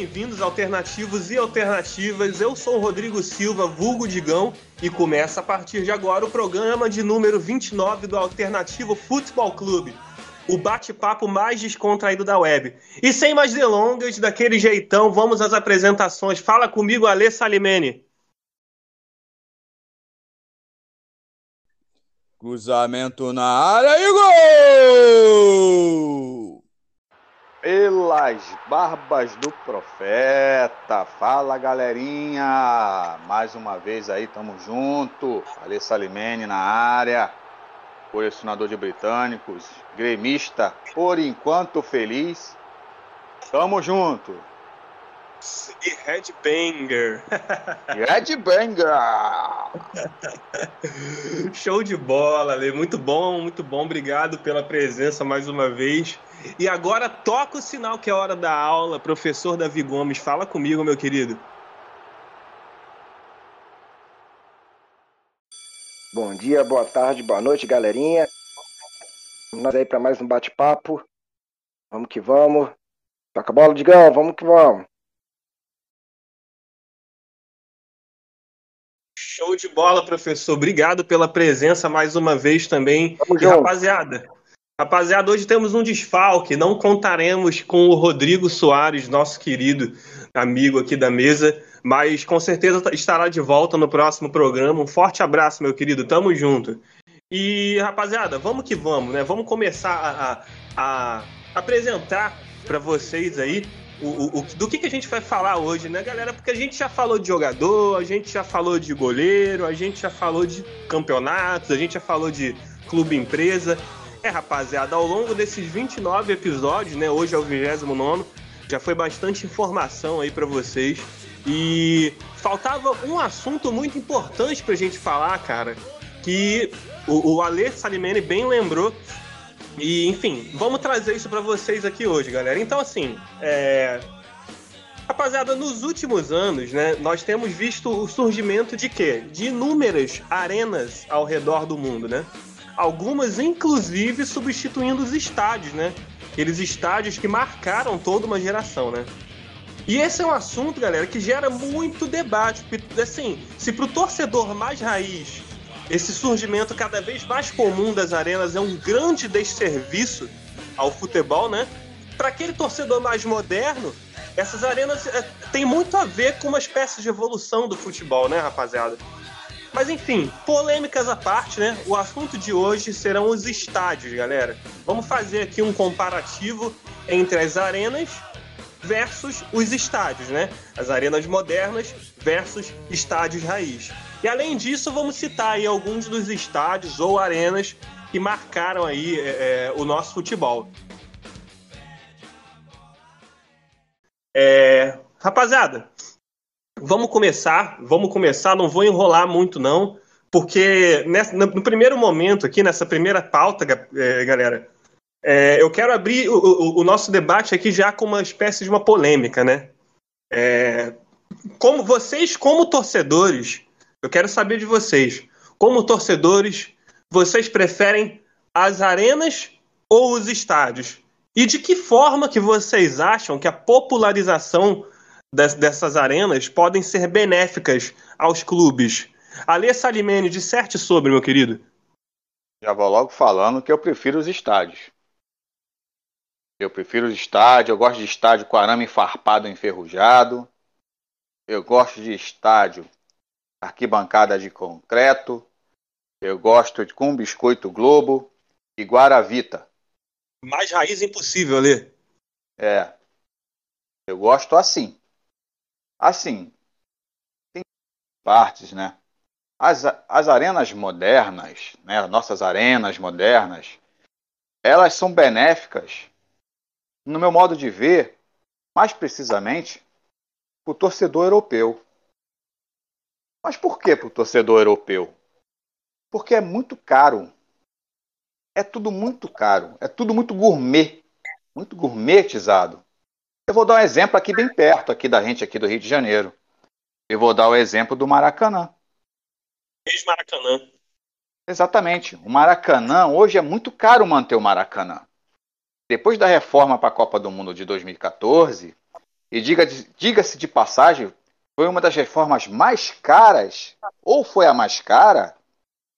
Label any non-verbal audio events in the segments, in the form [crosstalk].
bem-vindos, alternativos e alternativas. Eu sou o Rodrigo Silva, vulgo Digão, e começa a partir de agora o programa de número 29 do Alternativo Futebol Clube, o bate-papo mais descontraído da web. E sem mais delongas, daquele jeitão, vamos às apresentações. Fala comigo, Alê Salimene. Cruzamento na área e gol! Pelas barbas do profeta. Fala, galerinha. Mais uma vez aí, tamo junto. Ale Salimene na área. Colecionador de britânicos. Gremista, por enquanto feliz. Tamo junto. E Headbanger. Headbanger. [laughs] [laughs] Show de bola, Ale. Muito bom, muito bom. Obrigado pela presença mais uma vez. E agora toca o sinal que é hora da aula. Professor Davi Gomes, fala comigo, meu querido. Bom dia, boa tarde, boa noite, galerinha. Nós aí para mais um bate-papo. Vamos que vamos. Toca a bola, Digão, vamos que vamos. Show de bola, professor. Obrigado pela presença mais uma vez também. E, junto. rapaziada, rapaziada, hoje temos um desfalque. Não contaremos com o Rodrigo Soares, nosso querido amigo aqui da mesa, mas com certeza estará de volta no próximo programa. Um forte abraço, meu querido. Tamo junto. E, rapaziada, vamos que vamos, né? Vamos começar a, a- a apresentar para vocês aí o, o- do que, que a gente vai falar hoje, né, galera? Porque a gente já falou de jogador, a gente já falou de goleiro, a gente já falou de campeonatos, a gente já falou de clube empresa. É, rapaziada, ao longo desses 29 episódios, né? Hoje é o 29, já foi bastante informação aí para vocês. E faltava um assunto muito importante pra gente falar, cara, que o, o Ale Salimene bem lembrou. E, enfim, vamos trazer isso pra vocês aqui hoje, galera. Então, assim, é... Rapaziada, nos últimos anos, né, nós temos visto o surgimento de quê? De inúmeras arenas ao redor do mundo, né? Algumas, inclusive, substituindo os estádios, né? Aqueles estádios que marcaram toda uma geração, né? E esse é um assunto, galera, que gera muito debate. Assim, se pro torcedor mais raiz esse surgimento cada vez mais comum das arenas é um grande desserviço ao futebol, né? Para aquele torcedor mais moderno, essas arenas é, têm muito a ver com uma espécie de evolução do futebol, né, rapaziada? Mas enfim, polêmicas à parte, né? O assunto de hoje serão os estádios, galera. Vamos fazer aqui um comparativo entre as arenas versus os estádios, né? As arenas modernas versus estádios raiz. E além disso, vamos citar aí alguns dos estádios ou arenas que marcaram aí é, é, o nosso futebol. É, rapaziada, vamos começar, vamos começar, não vou enrolar muito não, porque nessa- no, primeiro momento aqui, nessa primeira pauta, é, galera, é, eu quero abrir o, o- o nosso debate aqui já com uma espécie de uma polêmica, né? É, como vocês, como torcedores, eu quero saber de vocês, como torcedores, vocês preferem as arenas ou os estádios? E de que forma que vocês acham que a popularização des- dessas arenas podem ser benéficas aos clubes? Alê Salimene, disserte sobre, meu querido. Já vou logo falando que eu prefiro os estádios. Eu prefiro os estádios, eu gosto de estádio com arame farpado enferrujado. Eu gosto de estádio arquibancada de concreto. Eu gosto de com biscoito Globo e Guaravita. Mais raiz impossível, Alê. É. Eu gosto assim. Assim. Tem partes, né? As, as arenas modernas, né? Nossas arenas modernas, elas são benéficas, no meu modo de ver, mais precisamente, para o torcedor europeu. Mas por que para o torcedor europeu? Porque é muito caro. É tudo muito caro. É tudo muito gourmet. Muito gourmetizado. Eu vou dar um exemplo aqui bem perto aqui da gente aqui do Rio de Janeiro. Eu vou dar o exemplo do Maracanã. Ex-Maracanã. Exatamente. O Maracanã, hoje é muito caro manter o Maracanã. Depois da reforma para a Copa do Mundo de 2014, e diga-se diga de passagem, foi uma das reformas mais caras, ou foi a mais cara,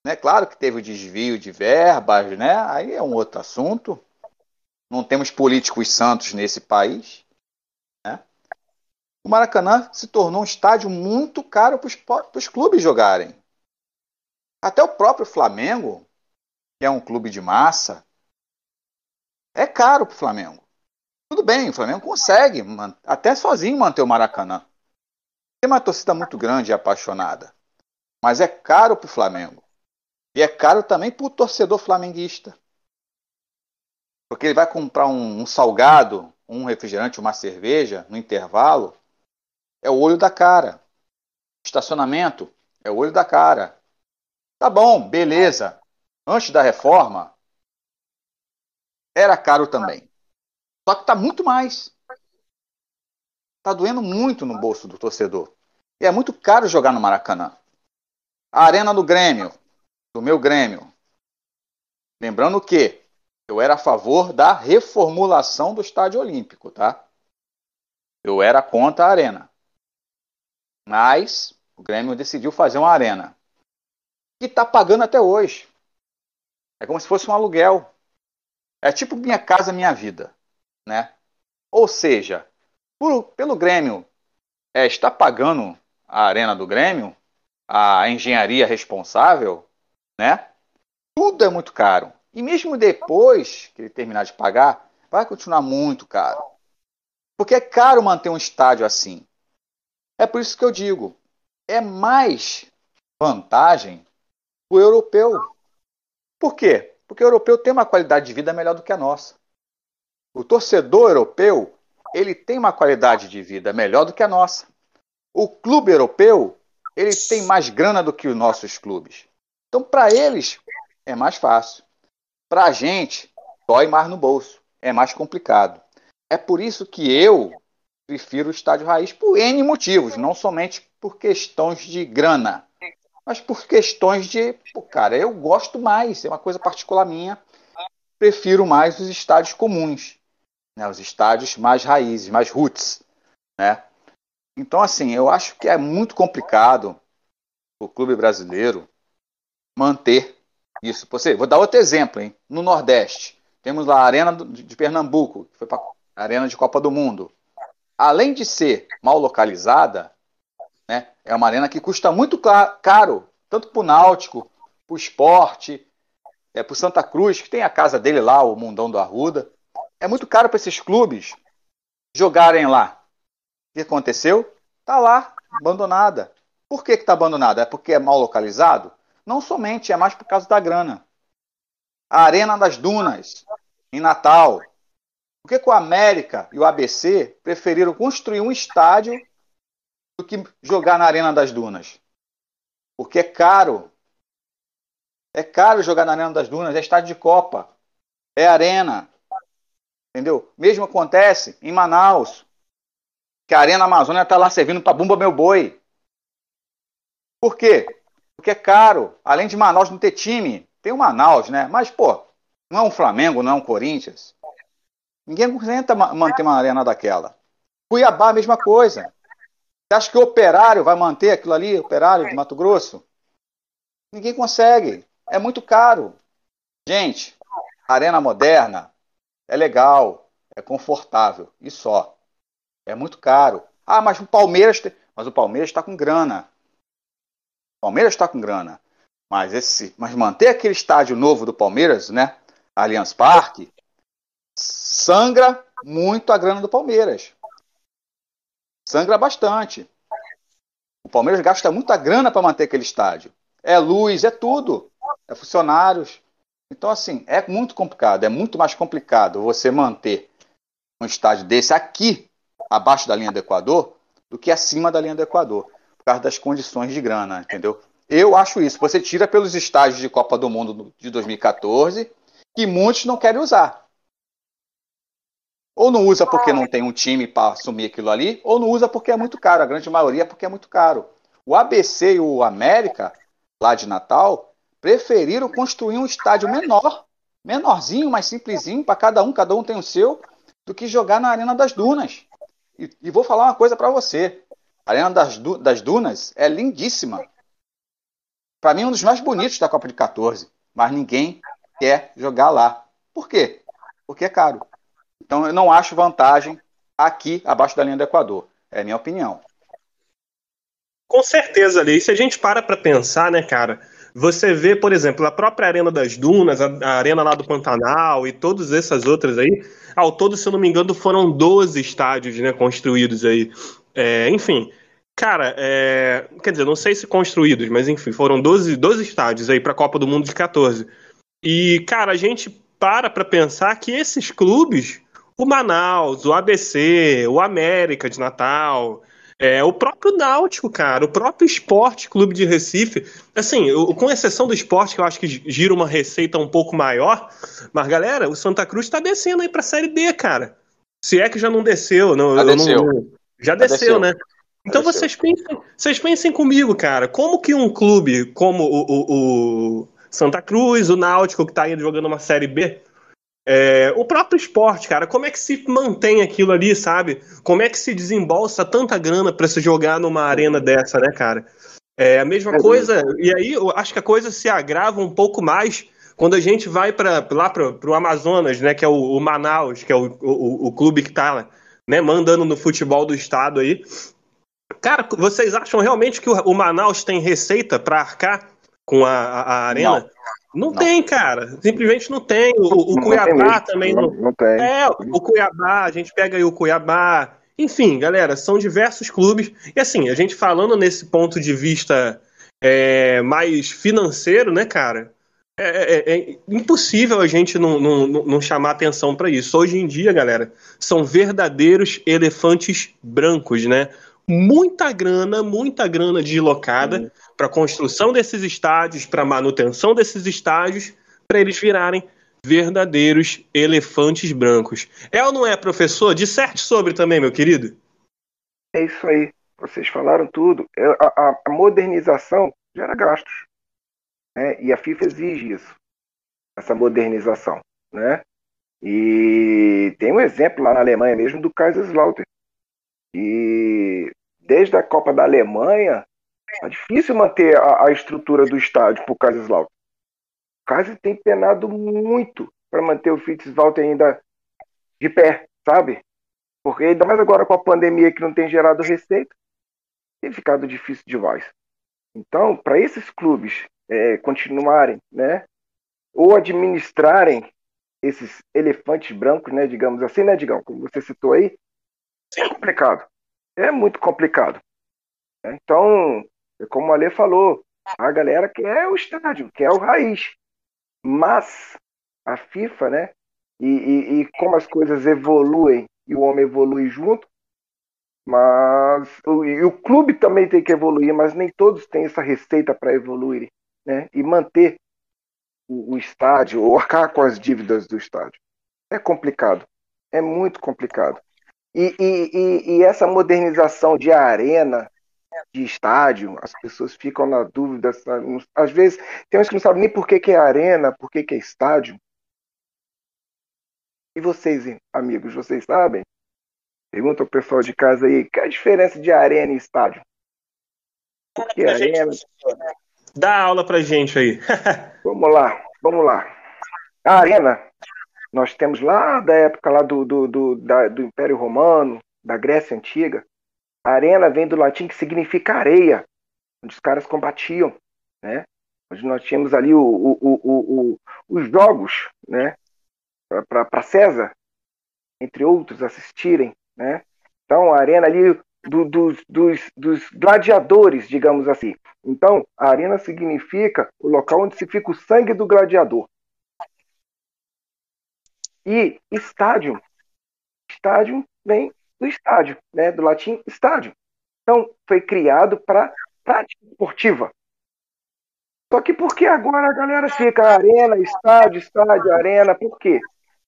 né? Claro que teve o desvio de verbas, né? Aí é um outro assunto. Não temos políticos santos nesse país. Né? O Maracanã se tornou um estádio muito caro para os clubes jogarem. Até o próprio Flamengo, que é um clube de massa, é caro para o Flamengo. Tudo bem, o Flamengo consegue, até sozinho, manter o Maracanã. Tem uma torcida muito grande e apaixonada. Mas é caro para o Flamengo. E é caro também para o torcedor flamenguista. Porque ele vai comprar um, um, salgado, um refrigerante, uma cerveja no intervalo. É o olho da cara. Estacionamento é o olho da cara. Tá bom, beleza. Antes da reforma, era caro também. Só que tá muito mais. Tá doendo muito no bolso do torcedor. E é muito caro jogar no Maracanã. A Arena do Grêmio, do meu Grêmio. Lembrando que eu era a favor da reformulação do Estádio Olímpico, tá? Eu era contra a Arena. Mas o Grêmio decidiu fazer uma arena que está pagando até hoje. É como se fosse um aluguel. É tipo minha casa, minha vida, né? Ou seja, por, pelo Grêmio é, está pagando a arena do Grêmio, a engenharia responsável, né? Tudo é muito caro. E mesmo depois que ele terminar de pagar, vai continuar muito caro. Porque é caro manter um estádio assim. É por isso que eu digo, é mais vantagem o europeu. Por quê? Porque o europeu tem uma qualidade de vida melhor do que a nossa. O torcedor europeu, ele tem uma qualidade de vida melhor do que a nossa. O clube europeu, ele tem mais grana do que os nossos clubes. Então, para eles, é mais fácil. Para a gente, dói mais no bolso. É mais complicado. É por isso que eu prefiro o estádio raiz por N motivos, não somente por questões de grana mas por questões de, pô, cara, eu gosto mais, é uma coisa particular minha, prefiro mais os estádios comuns, né, os estádios mais raízes, mais roots, né? Então, assim, eu acho que é muito complicado o clube brasileiro manter isso. Você, vou dar outro exemplo, hein? No Nordeste, temos lá a Arena de Pernambuco, que foi para a Arena de Copa do Mundo. Além de ser mal localizada, né? É uma arena que custa muito caro, tanto para o Náutico, para o esporte, é, para o Santa Cruz, que tem a casa dele lá, o Mundão do Arruda. É muito caro para esses clubes jogarem lá. O que aconteceu? Está lá, abandonada. Por que está abandonada? É porque é mal localizado? Não somente, é mais por causa da grana. A Arena das Dunas, em Natal. Por que, que o América e o ABC preferiram construir um estádio do que jogar na Arena das Dunas. Porque é caro. É caro jogar na Arena das Dunas, é estádio de Copa. É arena. Entendeu? Mesmo acontece em Manaus. Que a Arena Amazônia está lá servindo para Bumba Meu Boi. Por quê? Porque é caro. Além de Manaus não ter time, tem o Manaus, né? Mas, pô, não é um Flamengo, não é um Corinthians. Ninguém tenta manter uma arena daquela. Cuiabá, a mesma coisa. Você acha que o operário vai manter aquilo ali, operário de Mato Grosso? Ninguém consegue. É muito caro. Gente, arena moderna é legal, é confortável e só. É muito caro. Ah, mas o Palmeiras, tem... mas o Palmeiras está com grana. O Palmeiras está com grana. Mas esse, mas manter aquele estádio novo do Palmeiras, né? Allianz Parque, sangra muito a grana do Palmeiras sangra bastante. O Palmeiras gasta muita grana para manter aquele estádio. É luz, é tudo. É funcionários. Então, assim, é muito complicado. É muito mais complicado você manter um estádio desse aqui, abaixo da linha do Equador, do que acima da linha do Equador. por causa das condições de grana, entendeu? Eu acho isso. Você tira pelos estágios de Copa do Mundo de 2014 que muitos não querem usar. Ou não usa porque não tem um time para assumir aquilo ali, ou não usa porque é muito caro. A grande maioria é porque é muito caro. O ABC e o América, lá de Natal, preferiram construir um estádio menor, menorzinho, mais simplesinho, para cada um, cada um tem o seu, do que jogar na Arena das Dunas. E, e vou falar uma coisa para você. A Arena das, du das Dunas é lindíssima. Para mim, um dos mais bonitos da Copa de 14. Mas ninguém quer jogar lá. Por quê? Porque é caro. Então, eu não acho vantagem aqui abaixo da linha do Equador. É a minha opinião. Com certeza, ali. Se a gente para para pensar, né, cara? Você vê, por exemplo, a própria Arena das Dunas, a, a Arena lá do Pantanal e todas essas outras aí. Ao todo, se eu não me engano, foram 12 estádios né, construídos aí. É, enfim, cara, é, quer dizer, não sei se construídos, mas enfim, foram 12, 12 estádios aí para a Copa do Mundo de 14. E, cara, a gente para para pensar que esses clubes, o Manaus, o ABC, o América de Natal, é, o próprio Náutico, cara, o próprio Esporte Clube de Recife, assim, o, com exceção do esporte, que eu acho que gira uma receita um pouco maior, mas galera, o Santa Cruz tá descendo aí pra Série D, cara. Se é que já não desceu, não, já, desceu. Não, já, já desceu, desceu, né? Então vocês pensem, vocês pensem comigo, cara, como que um clube como o, o, o Santa Cruz, o Náutico, que tá aí jogando uma Série B, é, o próprio esporte, cara, como é que se mantém aquilo ali, sabe? Como é que se desembolsa tanta grana para se jogar numa arena dessa, né, cara? É a mesma é coisa, e aí eu acho que a coisa se agrava um pouco mais quando a gente vai para lá para o Amazonas, né, que é o, o Manaus, que é o, o, o, clube que tá né, mandando no futebol do estado aí. Cara, vocês acham realmente que o, Manaus tem receita para arcar com a, a, a arena? Não. Não, não, tem, cara. Simplesmente não tem. O, o não Cuiabá tem também não. Não tem. É, o Cuiabá, a gente pega aí o Cuiabá. Enfim, galera, são diversos clubes. E assim, a gente falando nesse ponto de vista é, mais financeiro, né, cara? É, é, é impossível a gente não, não, não chamar atenção para isso. Hoje em dia, galera, são verdadeiros elefantes brancos, né? Muita grana, muita grana deslocada para a construção desses estádios, para a manutenção desses estádios, para eles virarem verdadeiros elefantes brancos. É ou não é, professor? Disserte sobre também, meu querido. É isso aí. Vocês falaram tudo. É, a, a, modernização gera gastos. Né? E a FIFA exige isso. Essa modernização. Né? E tem um exemplo lá na Alemanha mesmo do Kaiserslautern. E desde a Copa da Alemanha, é difícil manter a, a estrutura do estádio para o Kaiserslautern. O Kaiser tem penado muito para manter o Fitzwalter ainda de pé, sabe? Porque ainda mais agora com a pandemia que não tem gerado receita, tem ficado difícil demais. Então, para esses clubes é, continuarem, né, ou administrarem esses elefantes brancos, né, digamos assim, né, Digão, como você citou aí, é complicado. É muito complicado. Então, como o Ale falou, a galera quer o estádio, quer o raiz. Mas a FIFA, né? E, e, e como as coisas evoluem e o homem evolui junto, mas o, e o clube também tem que evoluir, mas nem todos têm essa receita para evoluir, né? E manter o, o estádio ou arcar com as dívidas do estádio. É complicado, é muito complicado. E, e, e, essa modernização de arena, de estádio, as pessoas ficam na dúvida. Às vezes, tem uns que não sabem nem por que, que é arena, por que, que é estádio. E vocês, amigos, vocês sabem? Pergunta ao pessoal de casa aí, qual é a diferença de arena e estádio? Por que arena? Dá aula pra gente aí. [laughs] vamos lá, vamos lá. A arena, nós temos lá da época lá do, do, do, da, do Império Romano, da Grécia Antiga, arena vem do latim que significa areia, onde os caras combatiam, né? Onde nós tínhamos ali o, o, o, os jogos, né? Para César, entre outros, assistirem, né? Então, a arena ali do, dos, dos, dos gladiadores, digamos assim. Então, a arena significa o local onde se fica o sangue do gladiador. E estádio. Estádio vem do estádio, né? Do latim estádio. Então, foi criado para prática esportiva. Só que por que agora a galera fica arena, estádio, estádio, arena? Por quê?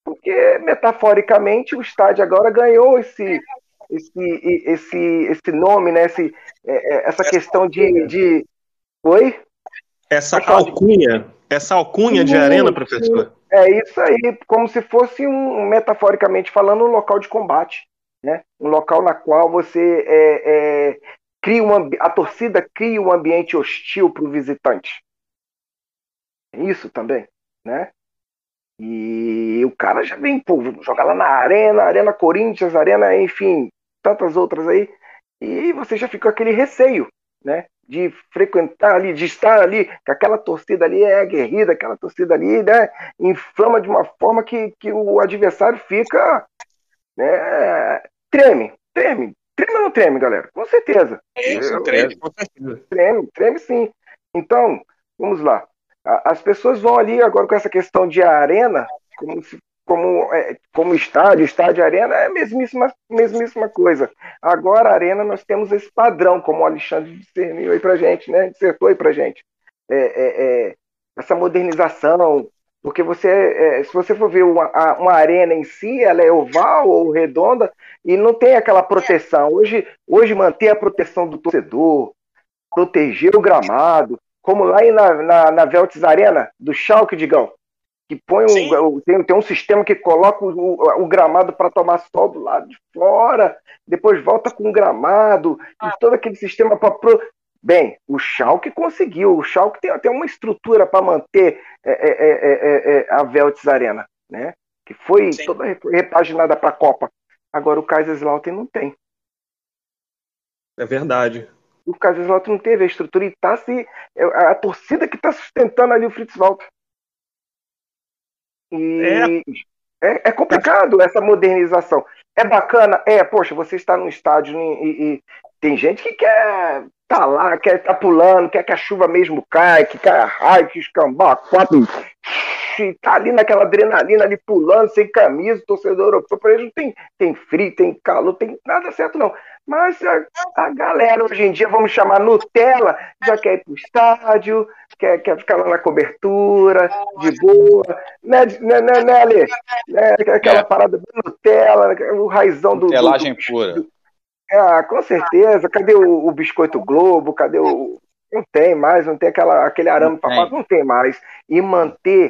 Porque, metaforicamente, o estádio agora ganhou esse, esse, esse, esse nome, né? Esse, é, é, essa questão de, de. Oi? Essa alcunha, essa alcunha de arena, professor. É isso aí, como se fosse um, metaforicamente falando, um local de combate. Né? Um local na qual você é, é, cria uma, a torcida cria um ambiente hostil para o visitante. Isso também, né? E o cara já vem, pô, jogar lá na Arena, Arena Corinthians, Arena, enfim, tantas outras aí. E você já fica com aquele receio, né? De frequentar ali, de estar ali, que aquela torcida ali é aguerrida, aquela torcida ali, né? Inflama de uma forma que, que o adversário fica, né? Treme, treme. Treme ou não treme, galera? Com certeza. Isso, treme, com certeza. Treme, treme sim. Então, vamos lá. As pessoas vão ali agora com essa questão de arena, como, como, é, como estádio, estádio arena, é a mesmíssima, mesmíssima coisa. Agora, a arena, nós temos esse padrão, como o Alexandre discerniu aí pra gente, né? Dissertou aí pra gente. É, é, é essa modernização, porque você, é, se você for ver uma, uma, arena em si, ela é oval ou redonda e não tem aquela proteção. Hoje, hoje manter a proteção do torcedor, proteger o gramado, como lá na, na, na Veltz Arena, do Schalke, Digão, que põe um, tem, tem um sistema que coloca o, o gramado para tomar sol do lado de fora, depois volta com o gramado, e todo aquele sistema para. Pro... Bem, o Schalke conseguiu, o Schalke tem até uma estrutura para manter é é, é, é, é, a Veltz Arena, né? que foi Sim. toda repaginada para a Copa. Agora o Kaiserslautern não tem. É verdade o Kaiserslautern não teve a estrutura e tá se é, a, torcida que está sustentando ali o Fritz Walter. E é. é. Complicado essa modernização. É bacana, é, poxa, você está num estádio e, e tem gente que quer tá lá, quer tá pulando, quer que a chuva mesmo caia, que caia raio, que escambar, quatro, tá ali naquela adrenalina ali pulando, sem camisa, torcedor europeu, por exemplo, tem, tem frio, tem calor, tem nada certo não. Mas a, a, galera hoje em dia, vamos chamar Nutella, já quer ir pro estádio, quer, quer ficar lá na cobertura, de boa, né, né, né, né Ale? Né, aquela é. parada do Nutella, o raizão do. Nutelagem do, do, pura. Ah, com certeza. Cadê o, o biscoito Globo? Cadê o. Não tem mais, não tem aquela, aquele arame papado, não tem mais. E manter,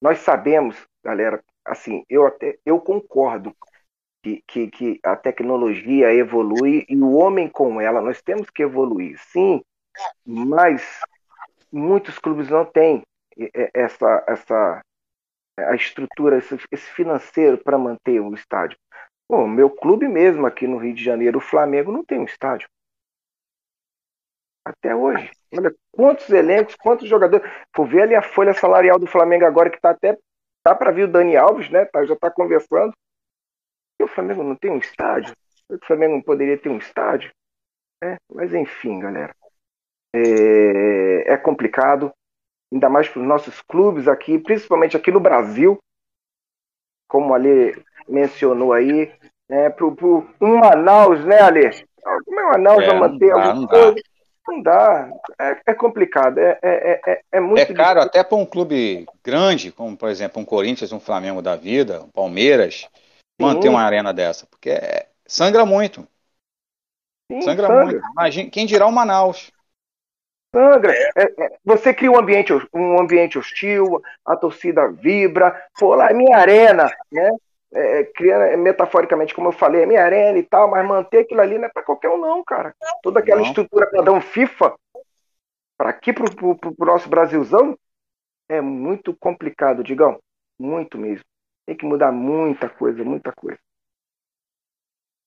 nós sabemos, galera, assim, eu até eu concordo que, que, que a tecnologia evolui e o homem com ela, nós temos que evoluir, sim, mas muitos clubes não têm essa, essa a estrutura, esse, esse financeiro para manter o estádio. Pô, meu clube mesmo aqui no Rio de Janeiro, o Flamengo, não tem um estádio. Até hoje. Olha quantos elencos, quantos jogadores. Vou ver ali a folha salarial do Flamengo agora, que está até. Tá para vir o Dani Alves, né? Tá, já está conversando. E o Flamengo não tem um estádio? O Flamengo não poderia ter um estádio? É, mas enfim, galera. É, é complicado, ainda mais para os nossos clubes aqui, principalmente aqui no Brasil, como ali mencionou aí, né, pro um Manaus, né, Ale? Como é o Manaus é, manter não dá, não dá. Não dá, é, é complicado, é, é, é, é muito. É caro difícil. até para um clube grande, como por exemplo um Corinthians, um Flamengo da vida, um Palmeiras, manter uma arena dessa, porque é, sangra muito. Sim, sangra, sangra, muito. Imagina, quem dirá o Manaus. Sangra. É, é, você cria um ambiente, um ambiente hostil, a torcida vibra. Pô, lá é minha arena, né? É, é criando é, metaforicamente, como eu falei, é minha arena e tal, mas manter aquilo ali não é para qualquer um, não, cara. Toda aquela não. estrutura padrão FIFA, para aqui pro, pro nosso Brasilzão, é muito complicado, Digão. Muito mesmo. Tem que mudar muita coisa, muita coisa.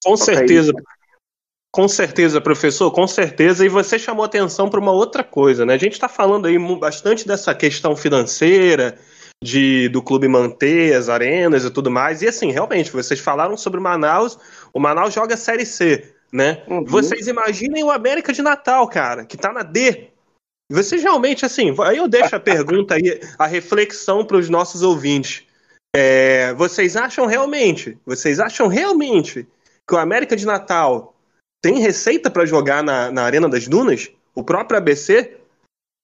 Com Só certeza. Com certeza, professor, com certeza. E você chamou atenção para uma outra coisa, né? A gente está falando aí bastante dessa questão financeira, de do clube manter as arenas e tudo mais. E assim, realmente, vocês falaram sobre o Manaus. O Manaus joga a Série C, né? Uhum. Vocês imaginem o América de Natal, cara, que tá na D. Vocês realmente, assim, aí eu deixo a [laughs] pergunta aí, a reflexão para os nossos ouvintes. É, vocês acham realmente, vocês acham realmente que o América de Natal tem receita para jogar na, na Arena das Dunas? O próprio ABC?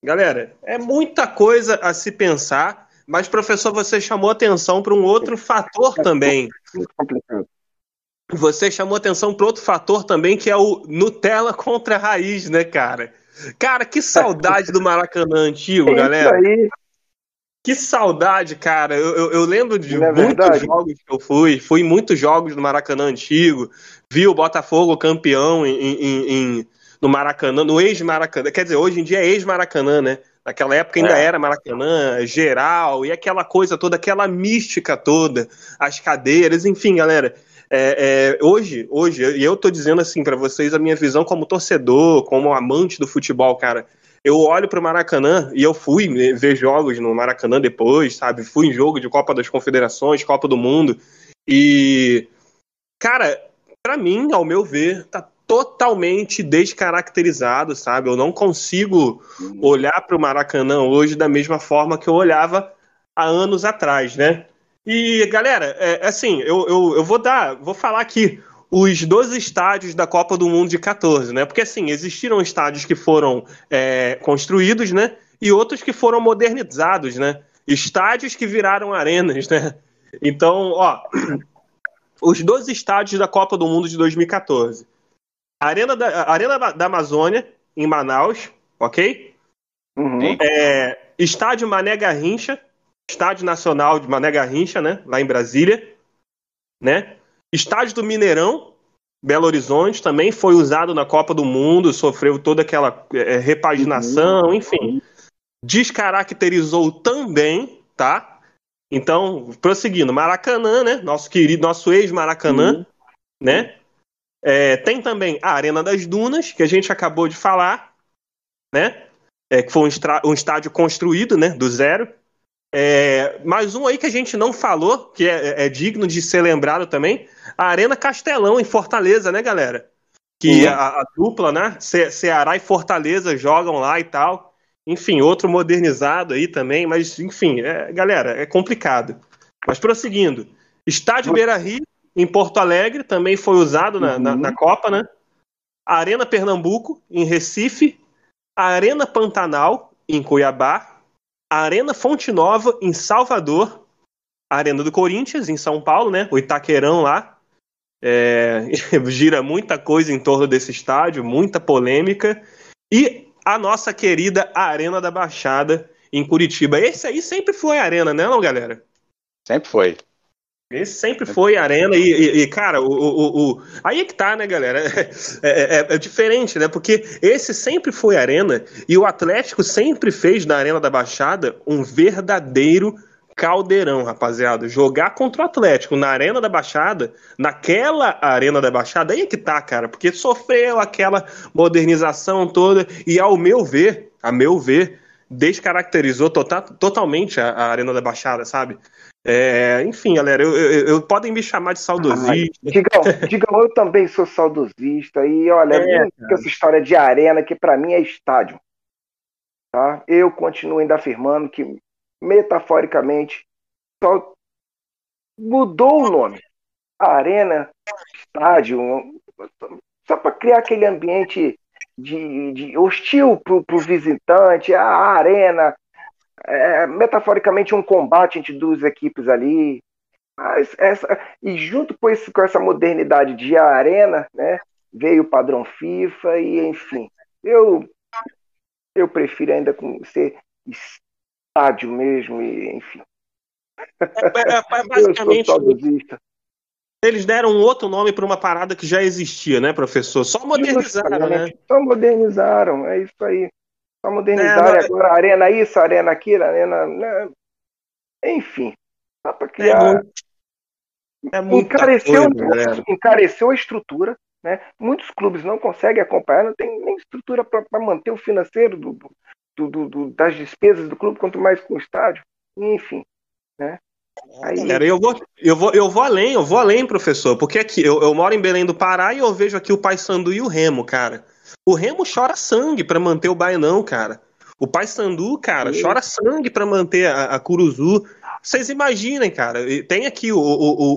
Galera, é muita coisa a se pensar, mas, professor, você chamou atenção para um outro fator também. Você chamou atenção para outro fator também, que é o Nutella contra a raiz, né, cara? Cara, que saudade do Maracanã antigo, É galera. Isso aí, Que saudade, cara. Eu, eu- eu lembro de Não é muitos jogos que eu fui. Fui em muitos jogos no Maracanã antigo. Vi o Botafogo campeão em, em- em- no Maracanã, no ex-Maracanã. Quer dizer, hoje em dia é ex-Maracanã, né? Naquela época ainda É. era Maracanã, geral, e aquela coisa toda, aquela mística toda, as cadeiras, enfim, galera. É, é, hoje, hoje, e eu tô dizendo assim pra vocês a minha visão como torcedor, como amante do futebol, cara. Eu olho pro Maracanã e eu fui ver jogos no Maracanã depois, sabe? Fui em jogo de Copa das Confederações, Copa do Mundo. E, cara, pra mim, ao meu ver, tá totalmente descaracterizado, sabe? Eu não consigo olhar pro Maracanã hoje da mesma forma que eu olhava há anos atrás, né? E, galera, é, assim, eu, eu, eu vou dar, vou falar aqui os 12 estádios da Copa do Mundo de 14, né? Porque, assim, existiram estádios que foram é, construídos, né? E outros que foram modernizados, né? Estádios que viraram arenas, né? Então, ó, [clears throat] os 12 estádios da Copa do Mundo de 2014. Arena da, a Arena da- Amazônia, em Manaus, ok? Uhum. É, Estádio Mané Garrincha, Estádio Nacional de Mané Garrincha, né? Lá em Brasília, né? Estádio do Mineirão, Belo Horizonte, também foi usado na Copa do Mundo, sofreu toda aquela é, repaginação, enfim. Descaracterizou também, tá? Então, prosseguindo, Maracanã, né? Nosso querido, nosso ex-Maracanã, né? É, tem também a Arena das Dunas, que a gente acabou de falar, né? É, que foi um, um estádio construído, né? Do zero. É, mais um aí que a gente não falou, que é, é digno de ser lembrado também, a Arena Castelão, em Fortaleza, né, galera? Que Uhum. a, a dupla, né? Ce- Ceará e Fortaleza jogam lá e tal. Enfim, outro modernizado aí também, mas enfim, é, galera, é complicado. Mas prosseguindo, Estádio Beira Rio, em Porto Alegre, também foi usado na, na- Uhum. na Copa, né? Arena Pernambuco, em Recife, Arena Pantanal, em Cuiabá, a Arena Fonte Nova, em Salvador, a Arena do Corinthians, em São Paulo, né? O Itaquerão lá. É, [laughs] gira muita coisa em torno desse estádio, muita polêmica. E a nossa querida Arena da Baixada, em Curitiba. Esse aí sempre foi a arena, né, não, galera? Sempre foi. Esse sempre foi arena e, e- e, cara, o, o- o- aí é que tá, né, galera? [laughs] É, é- é diferente, né? Porque esse sempre foi arena e o Atlético sempre fez da Arena da Baixada um verdadeiro caldeirão, rapaziada. Jogar contra o Atlético na Arena da Baixada, naquela Arena da Baixada, aí é que tá, cara, porque sofreu aquela modernização toda e, ao meu ver, a meu ver, descaracterizou tota- totalmente a, a Arena da Baixada, sabe? É, enfim, galera, eu, eu- eu- podem me chamar de saudosista. Digam, digam, eu também sou saudosista e olha, É, essa história de arena que pra mim é estádio. Tá? Eu continuo ainda afirmando que metaforicamente só mudou o nome. Arena, estádio, só para criar aquele ambiente de, de hostil pro, pro visitante, a arena, é, metaforicamente um combate entre duas equipes ali. Mas essa, e junto com, esse, com essa modernidade de arena, né, veio o padrão FIFA e enfim. Eu eu prefiro ainda com ser estádio mesmo e enfim. É, é, é, [laughs] Eu sou basicamente, saudosista. eles deram um outro nome para uma parada que já existia, né, professor? Só modernizaram, né? Só modernizaram, é isso aí. Só modernizaram É, não- agora arena isso, arena aquilo, arena. né? Enfim. Só para É criar. muito, é muita encareceu, coisa, encareceu a estrutura. Né? Muitos clubes não conseguem acompanhar, não tem nem estrutura para manter o financeiro do, do- do- do- das despesas do clube, quanto mais com o estádio. Enfim. Né? Aí, Galera, eu vou, eu, vou, eu vou além, eu vou além, professor, porque aqui eu, eu moro em Belém do Pará e eu vejo aqui o Paysandu e o Remo, cara. O Remo chora sangue para manter o Bainão, cara. O Paysandu, cara, chora sangue para manter a, a Curuzu. Vocês imaginem, cara. Tem aqui o, o,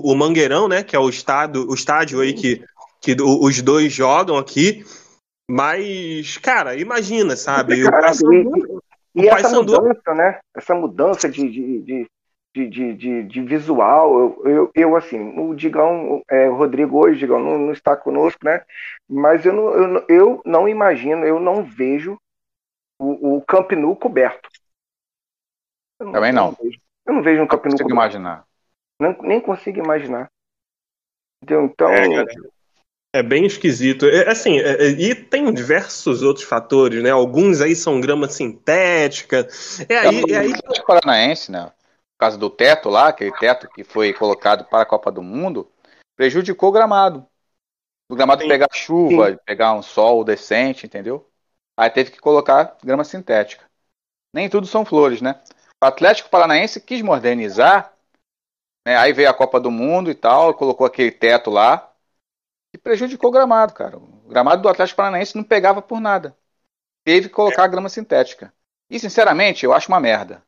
o- o Mangueirão, né? Que é o, estado, o estádio aí que que os dois jogam aqui. Mas, cara, imagina, sabe? O Paysandu, e, e essa mudança, né? Essa mudança de, de, de, de, de, de visual, eu, eu, eu, assim, o Digão, é, o Rodrigo hoje, Digão, não, não, está conosco, né? Mas eu não, eu, eu não imagino, eu não vejo o, o Camp Nou coberto. Não, Também não. Eu não vejo, eu não vejo um Camp Nou coberto. imaginar. Não, nem consigo imaginar. Entendeu? Então... É, é bem esquisito. É, assim, é, é, e tem diversos outros fatores, né? Alguns aí são grama sintética. É aí, é, é aí... Paranaense, né? Causa do teto lá, aquele teto que foi colocado para a Copa do Mundo, prejudicou o gramado. O gramado Sim. pegar chuva, Sim. pegar um sol decente, entendeu? Aí teve que colocar grama sintética. Nem tudo são flores, né? O Atlético Paranaense quis modernizar, né? aí veio a Copa do Mundo e tal, colocou aquele teto lá, e prejudicou o gramado, cara. O gramado do Atlético Paranaense não pegava por nada. Teve que colocar é. grama sintética. E, sinceramente, eu acho uma merda.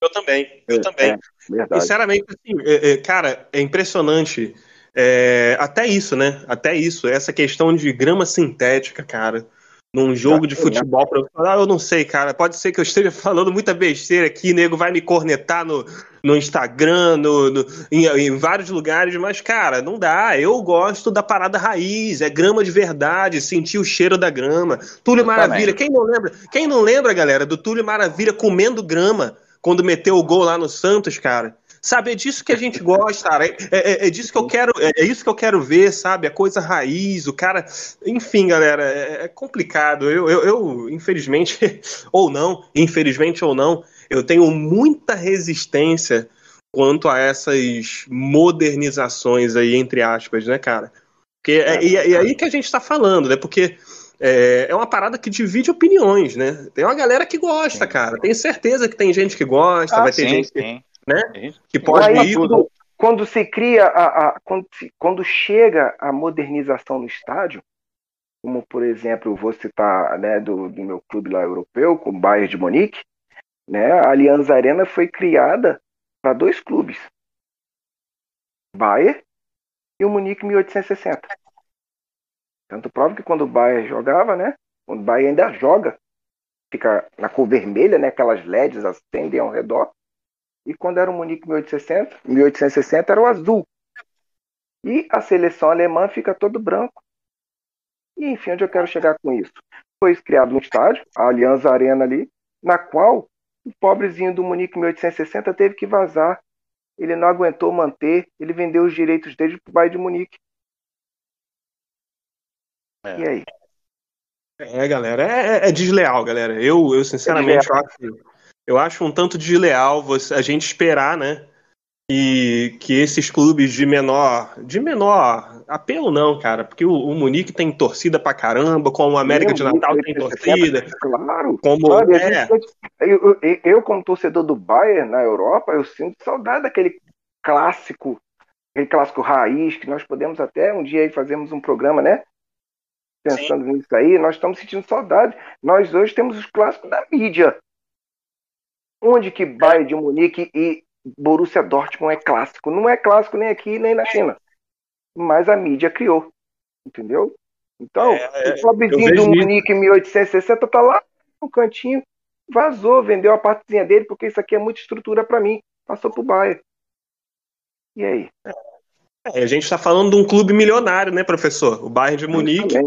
Eu também, eu é, também. É, sinceramente, assim, é, é, cara, é impressionante. É, até isso, né? Até isso, essa questão de grama sintética, cara num jogo de futebol ah, eu não sei, cara. Pode ser que eu esteja [laughs] falando muita besteira aqui, nego vai me cornetar no, no Instagram, no, no em, em, vários lugares, mas, cara, não dá. Eu gosto da parada raiz, é grama de verdade, sentir o cheiro da grama. Túlio Maravilha, quem não lembra? Quem não lembra, galera, do Túlio Maravilha comendo grama quando meteu o gol lá no Santos, cara? Sabe, é disso que a gente gosta, cara. É, é, é, disso que eu quero, é, é, isso que eu quero ver, sabe? A coisa raiz, o cara. Enfim, galera, é, é complicado. Eu, eu, eu, infelizmente, [laughs] ou não, infelizmente ou não, eu tenho muita resistência quanto a essas modernizações aí, entre aspas, né, cara? Porque é, e, e aí que a gente tá falando, né? Porque é, é uma parada que divide opiniões, né? Tem uma galera que gosta, cara. Tenho certeza que tem gente que gosta, ah, vai ter sim, gente que né? Que pode aí, quando, quando se cria a, a quando, se, quando chega a modernização no estádio, como por exemplo, vou citar né, do, do meu clube lá europeu, com o Bayern de Munique, né, a Allianz Arena foi criada para dois clubes, Bayern e o Munique 1860. Tanto prova que quando o Bayern jogava, né, quando o Bayern ainda joga, fica na cor vermelha, né, aquelas LEDs acendem ao redor, e quando era o Munique 1860, 1860 era o azul. E a seleção alemã fica todo branco. E enfim, onde eu quero chegar com isso? Foi criado um estádio, a Allianz Arena ali, na qual o pobrezinho do Munique 1860 teve que vazar. Ele não aguentou manter, ele vendeu os direitos dele para o Bayern de Munique. É. E aí? É, galera, é, é, é desleal, galera. Eu, eu sinceramente é acho eu acho um tanto desleal você, a gente esperar, né? Que, que esses clubes de menor de menor apelo não, cara, porque o, o Munique tem torcida pra caramba, como o América de Natal tem torcida. Claro. Como claro, é. eu, eu, eu, como torcedor do Bayern na Europa, eu sinto saudade daquele clássico, aquele clássico raiz que nós podemos até um dia aí fazermos um programa, né? Pensando Sim. nisso aí, nós estamos sentindo saudade. Nós hoje temos os clássicos da mídia. Onde que Bayern de Munique e Borussia Dortmund é clássico? Não é clássico nem aqui nem na China. Mas a mídia criou. Entendeu? Então, é, é, o pobrezinho do Munique em 1860 tá lá no cantinho, vazou, vendeu a partezinha dele, porque isso aqui é muita estrutura para mim. Passou pro Bayern. E aí? É, a gente está falando de um clube milionário, né, professor? O Bayern de Munique. É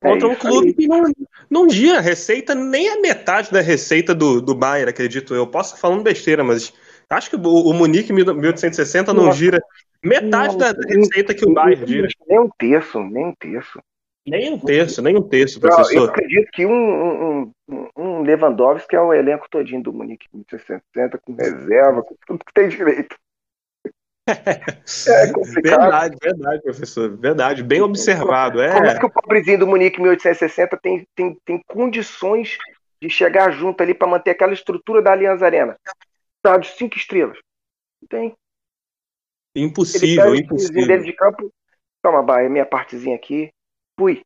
contra um clube aí. que não, não tinha receita nem a metade da receita do, do Bayern, acredito eu. Posso estar falando besteira, mas acho que o, o Munique 1860 não gira metade não, da receita que o Bayern gira. Nem um terço, nem um terço. Nem um terço, nem um terço, professor. Eu acredito que um, um, um Lewandowski é o elenco todinho do Munique 1860, com reserva, com tudo que tem direito. É [laughs] complicado. Verdade, verdade, professor. Verdade, bem observado. É. Como é que o pobrezinho do Munique 1860 tem, tem, tem condições de chegar junto ali para manter aquela estrutura da Aliança Arena? Tá, de cinco estrelas. Não tem. Impossível, impossível. Dentro de campo, toma, Baia, minha partezinha aqui. Fui.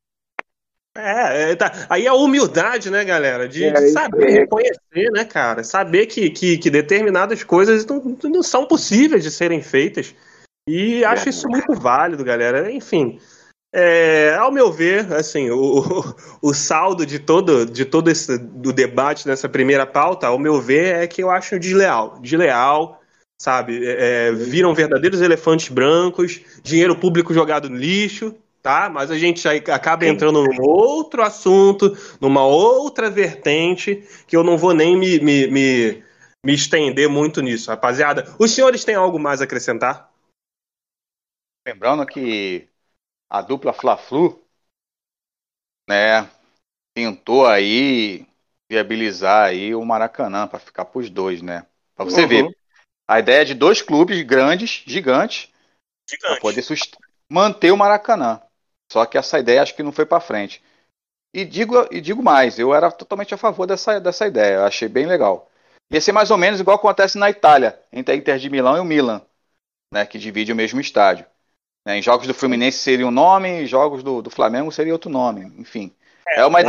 É, é, tá. aí a humildade, né, galera, de, é, de saber reconhecer, né, cara, saber que, que, que, determinadas coisas não, não são possíveis de serem feitas. E acho isso muito válido, galera. Enfim, É, ao meu ver, assim, o, o, o, saldo de todo, de todo esse do debate nessa primeira pauta, ao meu ver, é que eu acho desleal. Desleal, sabe? É, é viram verdadeiros elefantes brancos, dinheiro público jogado no lixo, tá? Mas a gente aí acaba entrando num outro assunto, numa outra vertente, que eu não vou nem me, me, me, me estender muito nisso, rapaziada. Os senhores têm algo mais a acrescentar? Lembrando que a dupla Fla-Flu, né, tentou aí viabilizar aí o Maracanã para ficar para os dois, né? Para você uhum. ver, a ideia é de dois clubes grandes, gigantes, para poder manter o Maracanã. Só que essa ideia acho que não foi para frente. E digo, e digo mais, eu era totalmente a favor dessa, dessa ideia, eu achei bem legal. Ia ser mais ou menos igual acontece na Itália, entre a Inter de Milão e o Milan, né, que divide o mesmo estádio. Né? Em jogos do Fluminense seria um nome, em jogos do, do Flamengo seria outro nome. Enfim. É, é uma é,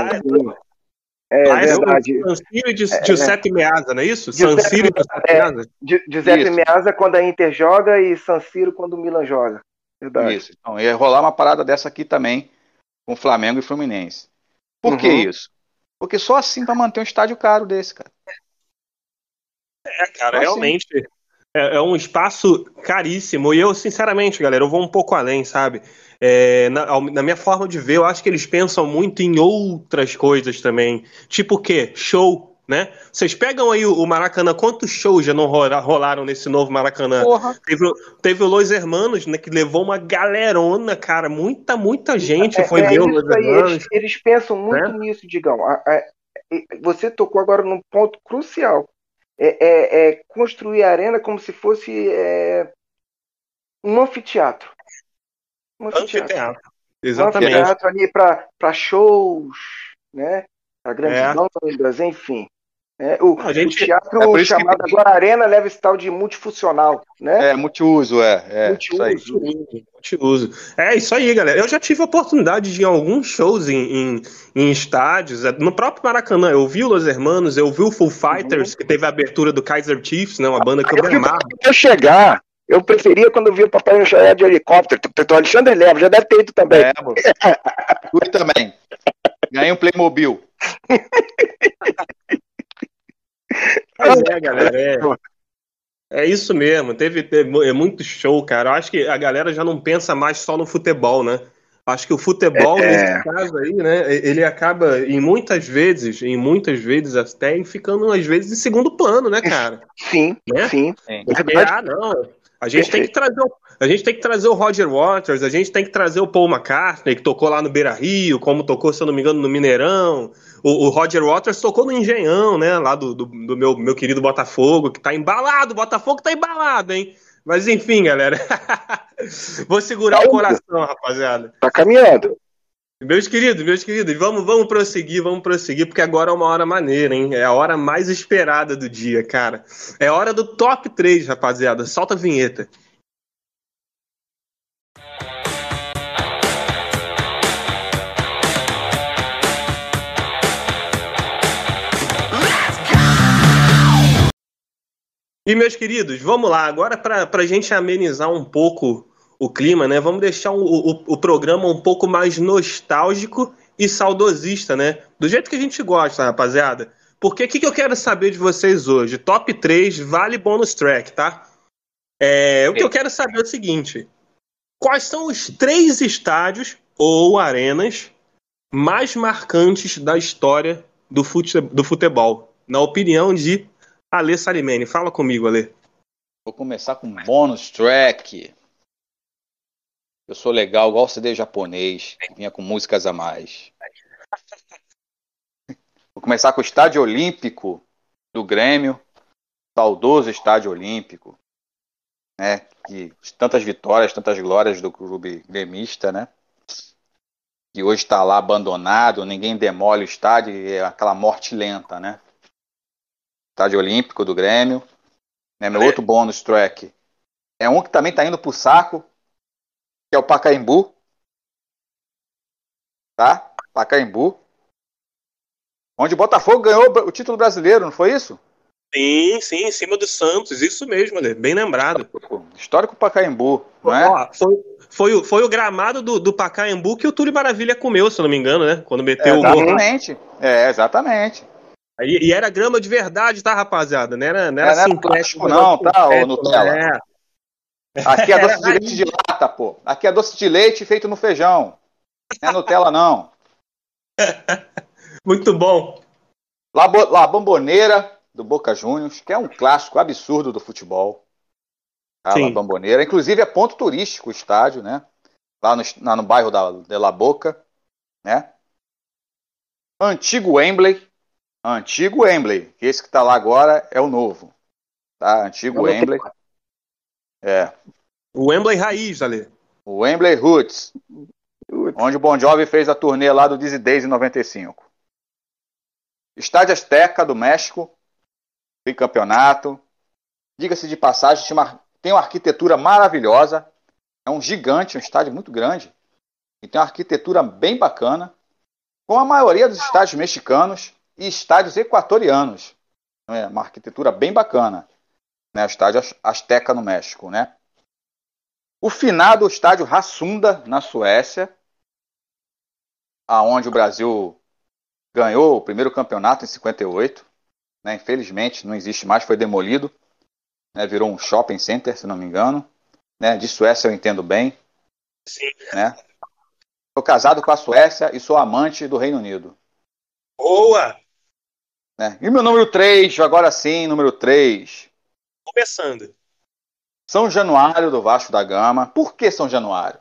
é, é verdade. San Siro de é, Giuseppe Meazza, não é isso? San Siro de Giuseppe Meazza. Giuseppe Meazza quando a Inter joga e San Siro quando o Milan joga. Verdade. Isso. Então, ia rolar uma parada dessa aqui também com Flamengo e Fluminense. Por uhum. que isso? Porque só assim para manter um estádio caro desse, cara. É, cara, só assim. realmente. Assim. É, é, um espaço caríssimo. E eu, sinceramente, galera, eu vou um pouco além, sabe? É, na, na, minha forma de ver, eu acho que eles pensam muito em outras coisas também. Tipo o quê? Show, né? Vocês pegam aí o, Maracanã, quantos shows já não rolaram nesse novo Maracanã? Porra. Teve, teve o Los Hermanos, né, que levou uma galerona, cara. Muita, muita gente é, foi é ver o Los Hermanos. Eles, eles, pensam muito né? nisso, Digão. você tocou agora num ponto crucial é, é, é construir a arena como se fosse é, um anfiteatro. Um anfiteatro. anfiteatro. Exatamente. Um anfiteatro ali para shows, né? Para grandes é. bandas, enfim. É, o, a gente, o teatro é chamado que... agora Arena leva esse tal de multifuncional, né? É, multiuso, é. é multiuso. multiuso. É isso aí, galera. Eu já tive a oportunidade de ir em alguns shows em, em, em estádios, é, no próprio Maracanã. Eu vi o Los Hermanos, eu vi o Full Fighters, uhum. que teve a abertura do Kaiser Chiefs, né? Uma banda que eu, eu me amarro. Eu chegar, eu preferia quando eu vi o Papai Noel de helicóptero. O Alexandre leva, já deve ter ido também. É, Fui também. Ganhei um Playmobil. [laughs] Pois é, galera. É, é isso mesmo. Teve, teve é muito show, cara. Eu acho que a galera já não pensa mais só no futebol, né? Acho que o futebol, é... nesse caso aí, né, ele acaba, em muitas vezes, em muitas vezes até, ficando, às vezes, em segundo plano, né, cara? Sim, né? sim. Porque, ah, não, a gente tem que trazer o, a gente tem que trazer o Roger Waters, a gente tem que trazer o Paul McCartney, que tocou lá no Beira Rio, como tocou, se eu não me engano, no Mineirão. O, o Roger Waters tocou no Engenhão, né? Lá do, do, do, meu, meu querido Botafogo, que tá embalado. O Botafogo tá embalado, hein? Mas enfim, galera. [laughs] Vou segurar tá o coração, rapaziada. Tá caminhando. Meus queridos, meus queridos, vamos, vamos prosseguir, vamos prosseguir, porque agora é uma hora maneira, hein? É a hora mais esperada do dia, cara. É a hora do top 3, rapaziada. Solta a vinheta. E meus queridos, vamos lá, agora para a gente amenizar um pouco o clima, né? Vamos deixar o, o, o, programa um pouco mais nostálgico e saudosista, né? Do jeito que a gente gosta, rapaziada. Porque o que, que eu quero saber de vocês hoje? Top 3 vale bônus track, tá? É, o que eu quero saber é o seguinte: quais são os três estádios ou arenas mais marcantes da história do, fute, do futebol? Na opinião de Alê Salimene, fala comigo, Alê. Vou começar com bônus track. Eu sou legal, igual CD japonês, vinha com músicas a mais. Vou começar com o Estádio Olímpico do Grêmio, saudoso Estádio Olímpico, né? Tantas vitórias, tantas glórias do clube gremista, né? Que hoje está lá abandonado, ninguém demole o estádio, é aquela morte lenta, né? Estádio Olímpico do Grêmio. Né, meu é. outro bônus track é um que também está indo pro saco, que é o Pacaembu. Tá? Pacaembu. Onde o Botafogo ganhou o título brasileiro, não foi isso? Sim, sim, em cima do Santos, isso mesmo, bem lembrado. Histórico Pacaembu, não é? Ó, foi, foi, o- foi o gramado do, do Pacaembu que o Túlio Maravilha comeu, se eu não me engano, né? Quando meteu o gol. Exatamente. É, exatamente. E, e era grama de verdade, tá, rapaziada? Não era, não era, É, era plástico não, tá, ô Nutella? É. Aqui é [laughs] doce de leite de lata, pô. Aqui é doce de leite feito no feijão. Não é Nutella, não. [laughs] Muito bom. La, La Bamboneira, do Boca Juniors, que é um clássico absurdo do futebol. A La Sim. Bamboneira. Inclusive é ponto turístico o estádio, né? Lá no, lá no bairro da, de La Boca, né? Antigo Wembley. Antigo Wembley. que Esse que tá lá agora é o novo. Tá? Antigo Eu Wembley. É. O Wembley raiz, ali. O Wembley Roots. Onde o Bon Jovi fez a turnê lá do Dizzy Days em 95. Estádio Azteca do México, tem campeonato. Diga-se de passagem, tem uma arquitetura maravilhosa. É um gigante, um estádio muito grande. E tem uma arquitetura bem bacana. Com a maioria dos estádios mexicanos e estádios equatorianos. É uma arquitetura bem bacana. Né? O estádio Az- Azteca no México, né? O finado estádio Hassunda, na Suécia, aonde o Brasil ganhou o primeiro campeonato em 58. Né? Infelizmente não existe mais, foi demolido. né? Virou um shopping center, se não me engano. Né? De Suécia eu entendo bem. Sim. Né? Sou casado com a Suécia e sou amante do Reino Unido. Boa! Né? E meu número 3, agora sim, número 3. Começando. São Januário do Vasco da Gama. Por que São Januário?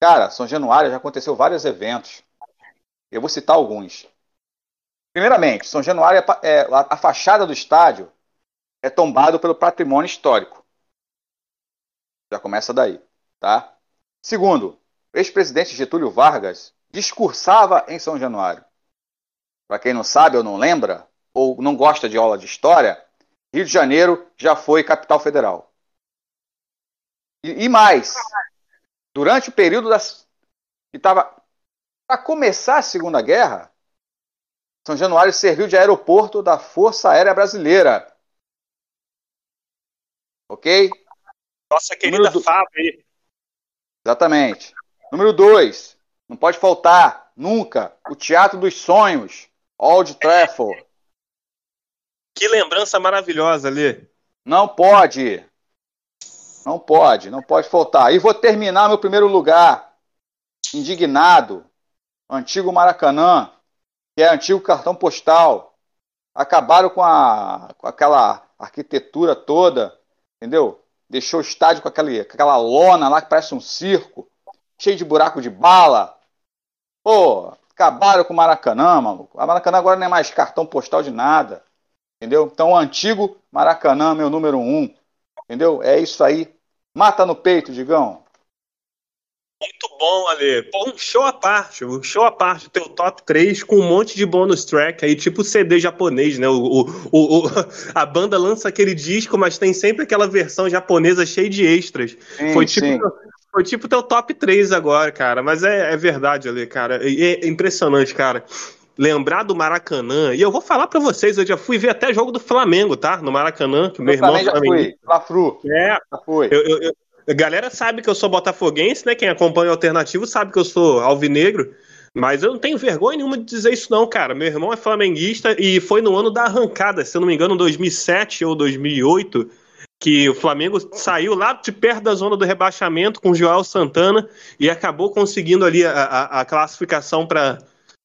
Cara, São Januário já aconteceu vários eventos. Eu vou citar alguns. Primeiramente, São Januário é, é- a, a fachada do estádio é tombado pelo patrimônio histórico. Já começa daí, tá? Segundo, o ex-presidente Getúlio Vargas discursava em São Januário. Para quem não sabe ou não lembra, ou não gosta de aula de história, Rio de Janeiro já foi capital federal. E, e mais, durante o período das, que estava para começar a Segunda Guerra, São Januário serviu de aeroporto da Força Aérea Brasileira. Ok? Nossa querida do- Fábio aí. Exatamente. Número 2. Não pode faltar, nunca, o Teatro dos Sonhos, Old Trafford. Que lembrança maravilhosa ali. Não pode. Não pode, não pode faltar. E vou terminar meu primeiro lugar. Indignado. Antigo Maracanã, que é antigo cartão postal. Acabaram com, a, com aquela arquitetura toda, entendeu? Deixou o estádio com, aquele, com aquela lona lá que parece um circo, cheio de buraco de bala. Pô, acabaram com o Maracanã, maluco. A Maracanã agora não é mais cartão postal de nada. Entendeu? Então, o antigo Maracanã, meu número um. Entendeu? É isso aí. Mata no peito, Digão. Muito bom, Ale. Pô, um show à parte, um show à parte. O teu top 3 com um monte de bonus track aí, tipo CD japonês, né? O, o, o- [laughs] a banda lança aquele disco, mas tem sempre aquela versão japonesa cheia de extras. Sim, Foi tipo, sim. foi tipo teu top 3 agora, cara. Mas é, é verdade, Ale, cara. E É, impressionante, cara. Lembrar do Maracanã. E eu vou falar pra vocês, eu já fui ver até jogo do Flamengo, tá? No Maracanã, que o meu Eu irmão também já flamenguista. fui. Lafru, É, já fui. eu, eu- eu- a galera sabe que eu sou botafoguense, né? Quem acompanha o alternativo sabe que eu sou alvinegro. Mas eu não tenho vergonha nenhuma de dizer isso, não, cara. Meu irmão é flamenguista e foi no ano da arrancada, se eu não me engano, 2007 ou 2008, que o Flamengo saiu lá de perto da zona do rebaixamento com o Joel Santana e acabou conseguindo ali a, a- a classificação para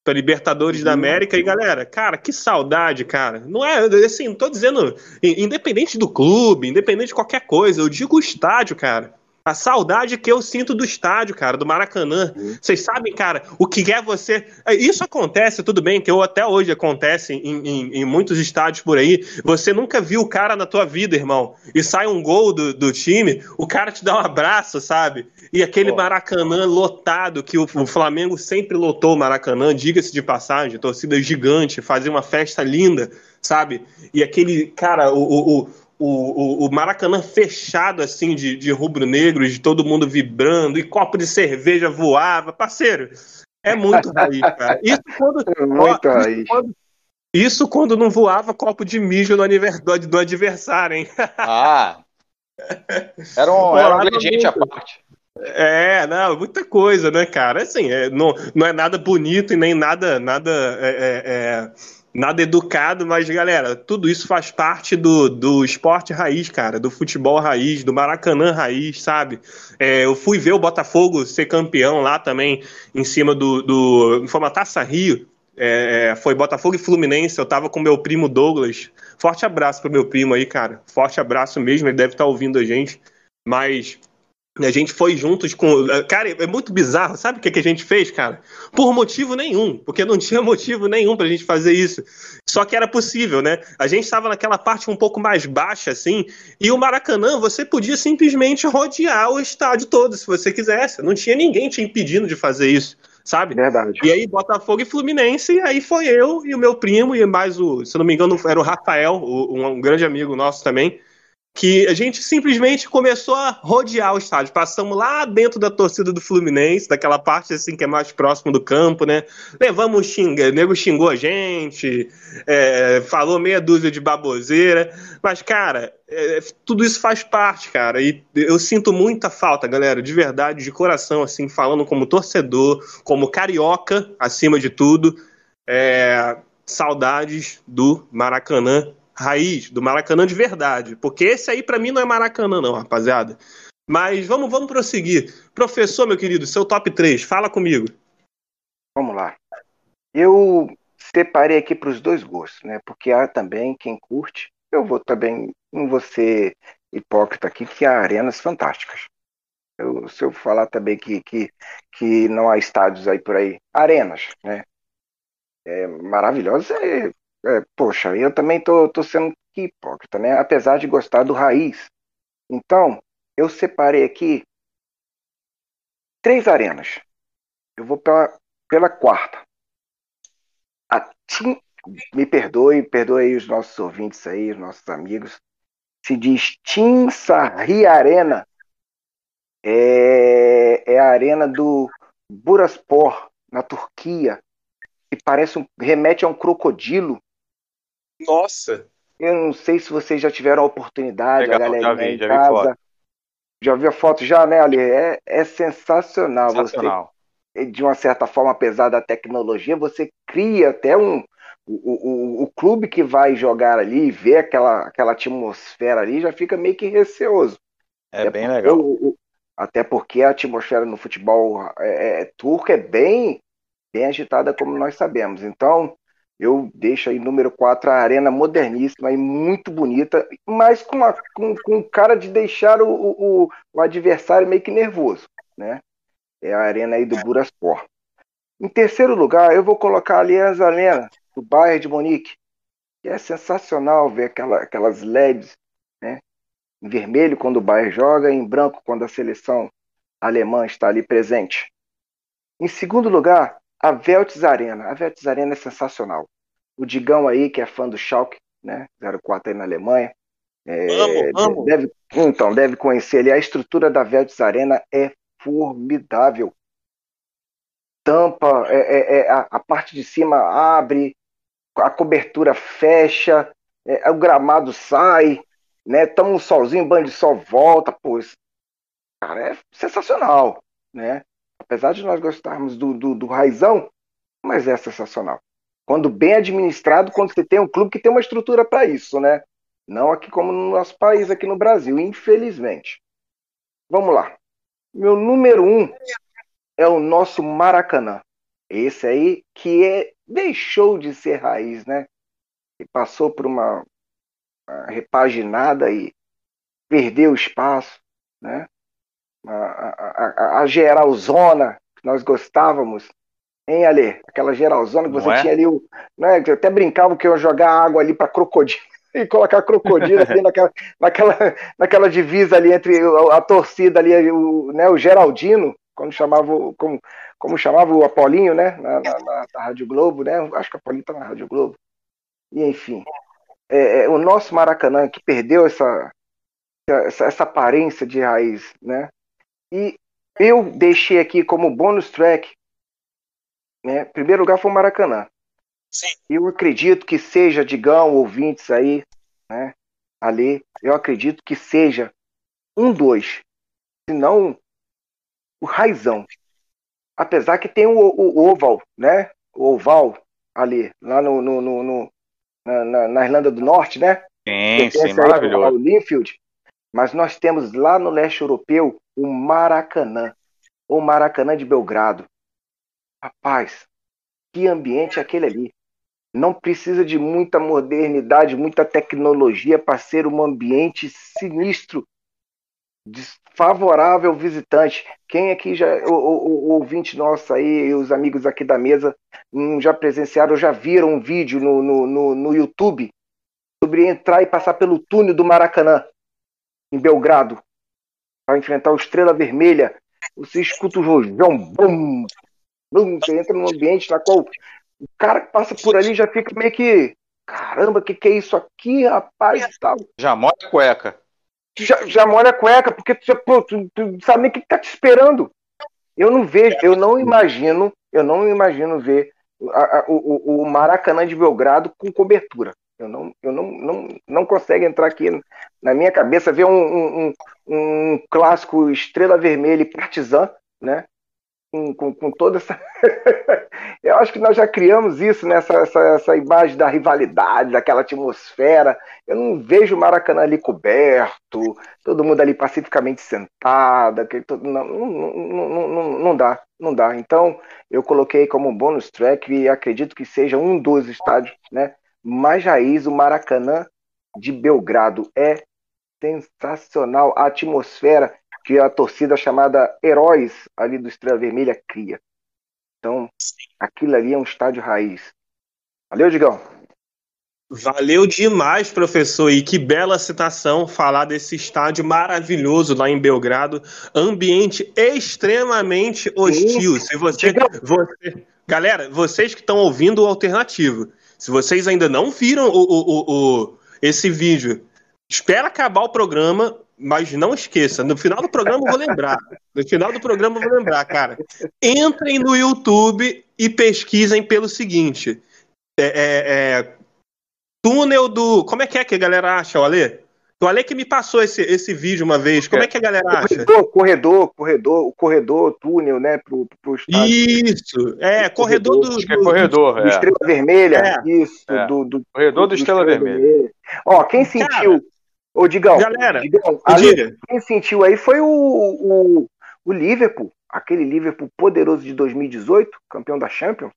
para Libertadores da América. E galera, cara, que saudade, cara. Não é assim, não tô dizendo in- independente do clube, independente de qualquer coisa, eu digo o estádio, cara. A saudade que eu sinto do estádio, cara, do Maracanã. Vocês sabem, cara, o que é você. Isso acontece, tudo bem, que eu até hoje acontece em, em- em muitos estádios por aí. Você nunca viu o cara na tua vida, irmão. E sai um gol do, do time, o cara te dá um abraço, sabe? E aquele Pô. Maracanã lotado, que o, o Flamengo sempre lotou o Maracanã, diga-se de passagem, torcida gigante, fazia uma festa linda, sabe? E aquele, cara, o, o, o, o, o Maracanã fechado, assim, de, de rubro-negros, de todo mundo vibrando, e copo de cerveja voava. Parceiro, é muito raiz, cara. [laughs] Isso quando, Muito Ó, raiz. isso quando não voava copo de mijo no aniver- do, adversário, hein? [laughs] Ah. Era um, era um ingrediente à parte. É, não, muita coisa, né, cara? Assim, é, não, não é nada bonito e nem nada, nada, é, é, é, nada educado, mas, galera, tudo isso faz parte do, do esporte raiz, cara, do futebol raiz, do Maracanã raiz, sabe? É, eu fui ver o Botafogo ser campeão lá também, em cima do. do foi uma taça Rio. É, foi Botafogo e Fluminense. Eu tava com meu primo Douglas. Forte abraço pro meu primo aí, cara. Forte abraço mesmo. Ele deve estar tá ouvindo a gente. Mas a gente foi juntos com. Cara, é muito bizarro. Sabe o que, que a gente fez, cara? Por motivo nenhum. Porque não [laughs] tinha motivo nenhum pra gente fazer isso. Só que era possível, né? A gente estava naquela parte um pouco mais baixa, assim. E o Maracanã, você podia simplesmente rodear o estádio todo, se você quisesse. Não tinha ninguém te impedindo de fazer isso sabe? Verdade. E aí, Botafogo e Fluminense, e aí foi eu e o meu primo, e mais o, se não me engano, era o Rafael, um, um grande amigo nosso também, que a gente simplesmente começou a rodear o estádio. Passamos lá dentro da torcida do Fluminense, daquela parte assim que é mais próximo do campo, né? Levamos xinga, o nego xingou a gente, é, falou meia dúzia de baboseira, mas cara, é, tudo isso faz parte, cara. E eu sinto muita falta, galera, de verdade, de coração, assim, falando como torcedor, como carioca, acima de tudo. É, saudades do Maracanã raiz, do Maracanã de verdade. Porque esse aí para mim não é Maracanã, não, rapaziada. Mas vamos, vamos prosseguir. Professor, meu querido, seu top 3, fala comigo. Vamos lá. Eu separei aqui para os dois gostos, né? Porque há também quem curte. Eu vou também, não vou ser hipócrita aqui, que há arenas fantásticas. Eu, se eu falar também que, que, que não há estádios aí por aí, arenas, né? É, maravilhosas, é, é, poxa, eu também tô, tô sendo hipócrita, né? Apesar de gostar do raiz. Então, eu separei aqui três arenas. Eu vou pela, pela quarta. A Tim, me perdoe, perdoe os nossos ouvintes aí, os nossos amigos. Se diz Tim Sarri Arena. É, é a arena do Buraspor, na Turquia, que parece um, remete a um crocodilo nossa! Eu não sei se vocês já tiveram a oportunidade, Legal, a galera já vi, em já casa. vi foto. Já viu a foto já, né, Ali? É, é sensacional. Sensacional. Você, de uma certa forma, apesar da tecnologia, você cria até um. O, o, o clube que vai jogar ali, ver aquela, aquela atmosfera ali, já fica meio que receoso. É até bem legal. O, até porque a atmosfera no futebol é, é, turco é bem, bem agitada, como nós sabemos. Então, eu deixo aí número 4 a arena moderníssima e muito bonita, mas com, a, com, com cara de deixar o, o, o, adversário meio que nervoso, né? É a arena aí do Buraspor. Em terceiro lugar, eu vou colocar a Aliança Arena, do Bayern de Munique, que é sensacional ver aquela, aquelas LEDs, né? Em vermelho quando o Bayern joga, em branco quando a seleção alemã está ali presente. Em segundo lugar, a Veltz Arena. A Veltz Arena é sensacional. O Digão aí, que é fã do Schalke, né? 04 aí na Alemanha. É, amo, amo. Deve, então, deve conhecer ali. A estrutura da Veltz Arena é formidável. Tampa, é, é, é a, a, parte de cima abre, a cobertura fecha, é, o gramado sai, né? Toma um solzinho, banho de sol volta, pô, cara, é sensacional, né? Apesar de nós gostarmos do, do, do raizão, mas é sensacional. Quando bem administrado, quando você tem um clube que tem uma estrutura para isso, né? Não aqui como no nosso país, aqui no Brasil, infelizmente. Vamos lá. Meu número um é o nosso Maracanã. Esse aí que é, deixou de ser raiz, né? E passou por uma, uma repaginada e perdeu espaço, né? A, a, a geralzona que nós gostávamos, hein, Ale? Aquela geralzona que você é? tinha ali, o, né? Eu até brincava que eu ia jogar água ali para crocodilo [laughs] e colocar crocodilo assim, [laughs] naquela, naquela, naquela divisa ali entre a, a torcida ali, o, né, o Geraldino, quando chamava, como, como chamava o Apolinho, né, na, na, na, na Rádio Globo, né, acho que o Apolinho tá na Rádio Globo, e enfim, é, é, o nosso Maracanã que perdeu essa, essa, essa aparência de raiz, né, e eu deixei aqui como bônus track, né? Primeiro lugar foi o Maracanã. Sim. Eu acredito que seja, digam, ouvintes aí, né? Ali, eu acredito que seja um dois. Se não o raizão. Apesar que tem o, o, o oval, né? O oval ali, lá no, no, no, no na, na, Irlanda do Norte, né? Sim, sim, maravilhoso. Ao Linfield. Mas nós temos lá no leste europeu o Maracanã, o Maracanã de Belgrado. Rapaz, que ambiente é aquele ali. Não precisa de muita modernidade, muita tecnologia para ser um ambiente sinistro, desfavorável ao visitante. Quem aqui já, o, o, o ouvinte nosso aí, os amigos aqui da mesa, hum, já presenciaram, já viram um vídeo no, no, no, no YouTube sobre entrar e passar pelo túnel do Maracanã, em Belgrado, para enfrentar o Estrela Vermelha. Você escuta o rojão, bum, bum, você entra num ambiente na qual o cara que passa por ali já fica meio que. Caramba, o que, que é isso aqui, rapaz? Tal. Já molha a cueca. Já, já molha a cueca, porque tu, já, pô, tu, tu sabe nem o que, que tá te esperando. Eu não vejo, eu não imagino, eu não imagino ver a, a, o, o Maracanã de Belgrado com cobertura. Eu não, eu não, não, não consigo entrar aqui na minha cabeça ver um, um, um clássico Estrela Vermelha e Partizan, né? com, com, com toda essa. [laughs] eu acho que nós já criamos isso, né? Essa, essa, essa, imagem da rivalidade, daquela atmosfera. Eu não vejo o Maracanã ali coberto, todo mundo ali pacificamente sentado. Não, não, não, não, não dá, não dá. Então, eu coloquei como bônus track e acredito que seja um dos estádios né, mais raiz, o Maracanã de Belgrado. É sensacional a atmosfera que a torcida chamada Heróis ali do Estrela Vermelha cria. Então, aquilo ali é um estádio raiz. Valeu, Digão. Valeu demais, professor. E que bela citação falar desse estádio maravilhoso lá em Belgrado. Ambiente extremamente hostil. Se você, você, galera, vocês que estão ouvindo o alternativo, se vocês ainda não viram o, o, o, esse vídeo, espera acabar o programa, mas não esqueça, no final do programa eu vou lembrar. No final do programa eu vou lembrar, cara. Entrem no YouTube e pesquisem pelo seguinte: é, é, é, túnel do. Como é que é que a galera acha, o Ale? O Ale que me passou esse, esse vídeo uma vez. Como é que a galera acha? Corredor, corredor, corredor, o corredor, túnel, né? Pro, pro Isso, é, corredor, corredor do. Acho que é corredor, do, é. Estrela Vermelha. É. Isso, é. Do, do, Corredor do, do Estrela, Estrela Vermelha. Vermelha. Ó, quem sentiu. Cara, Ô, Digão, Galera, Digão, Ale, quem sentiu aí foi o, o, o, Liverpool, aquele Liverpool poderoso de 2018, campeão da Champions,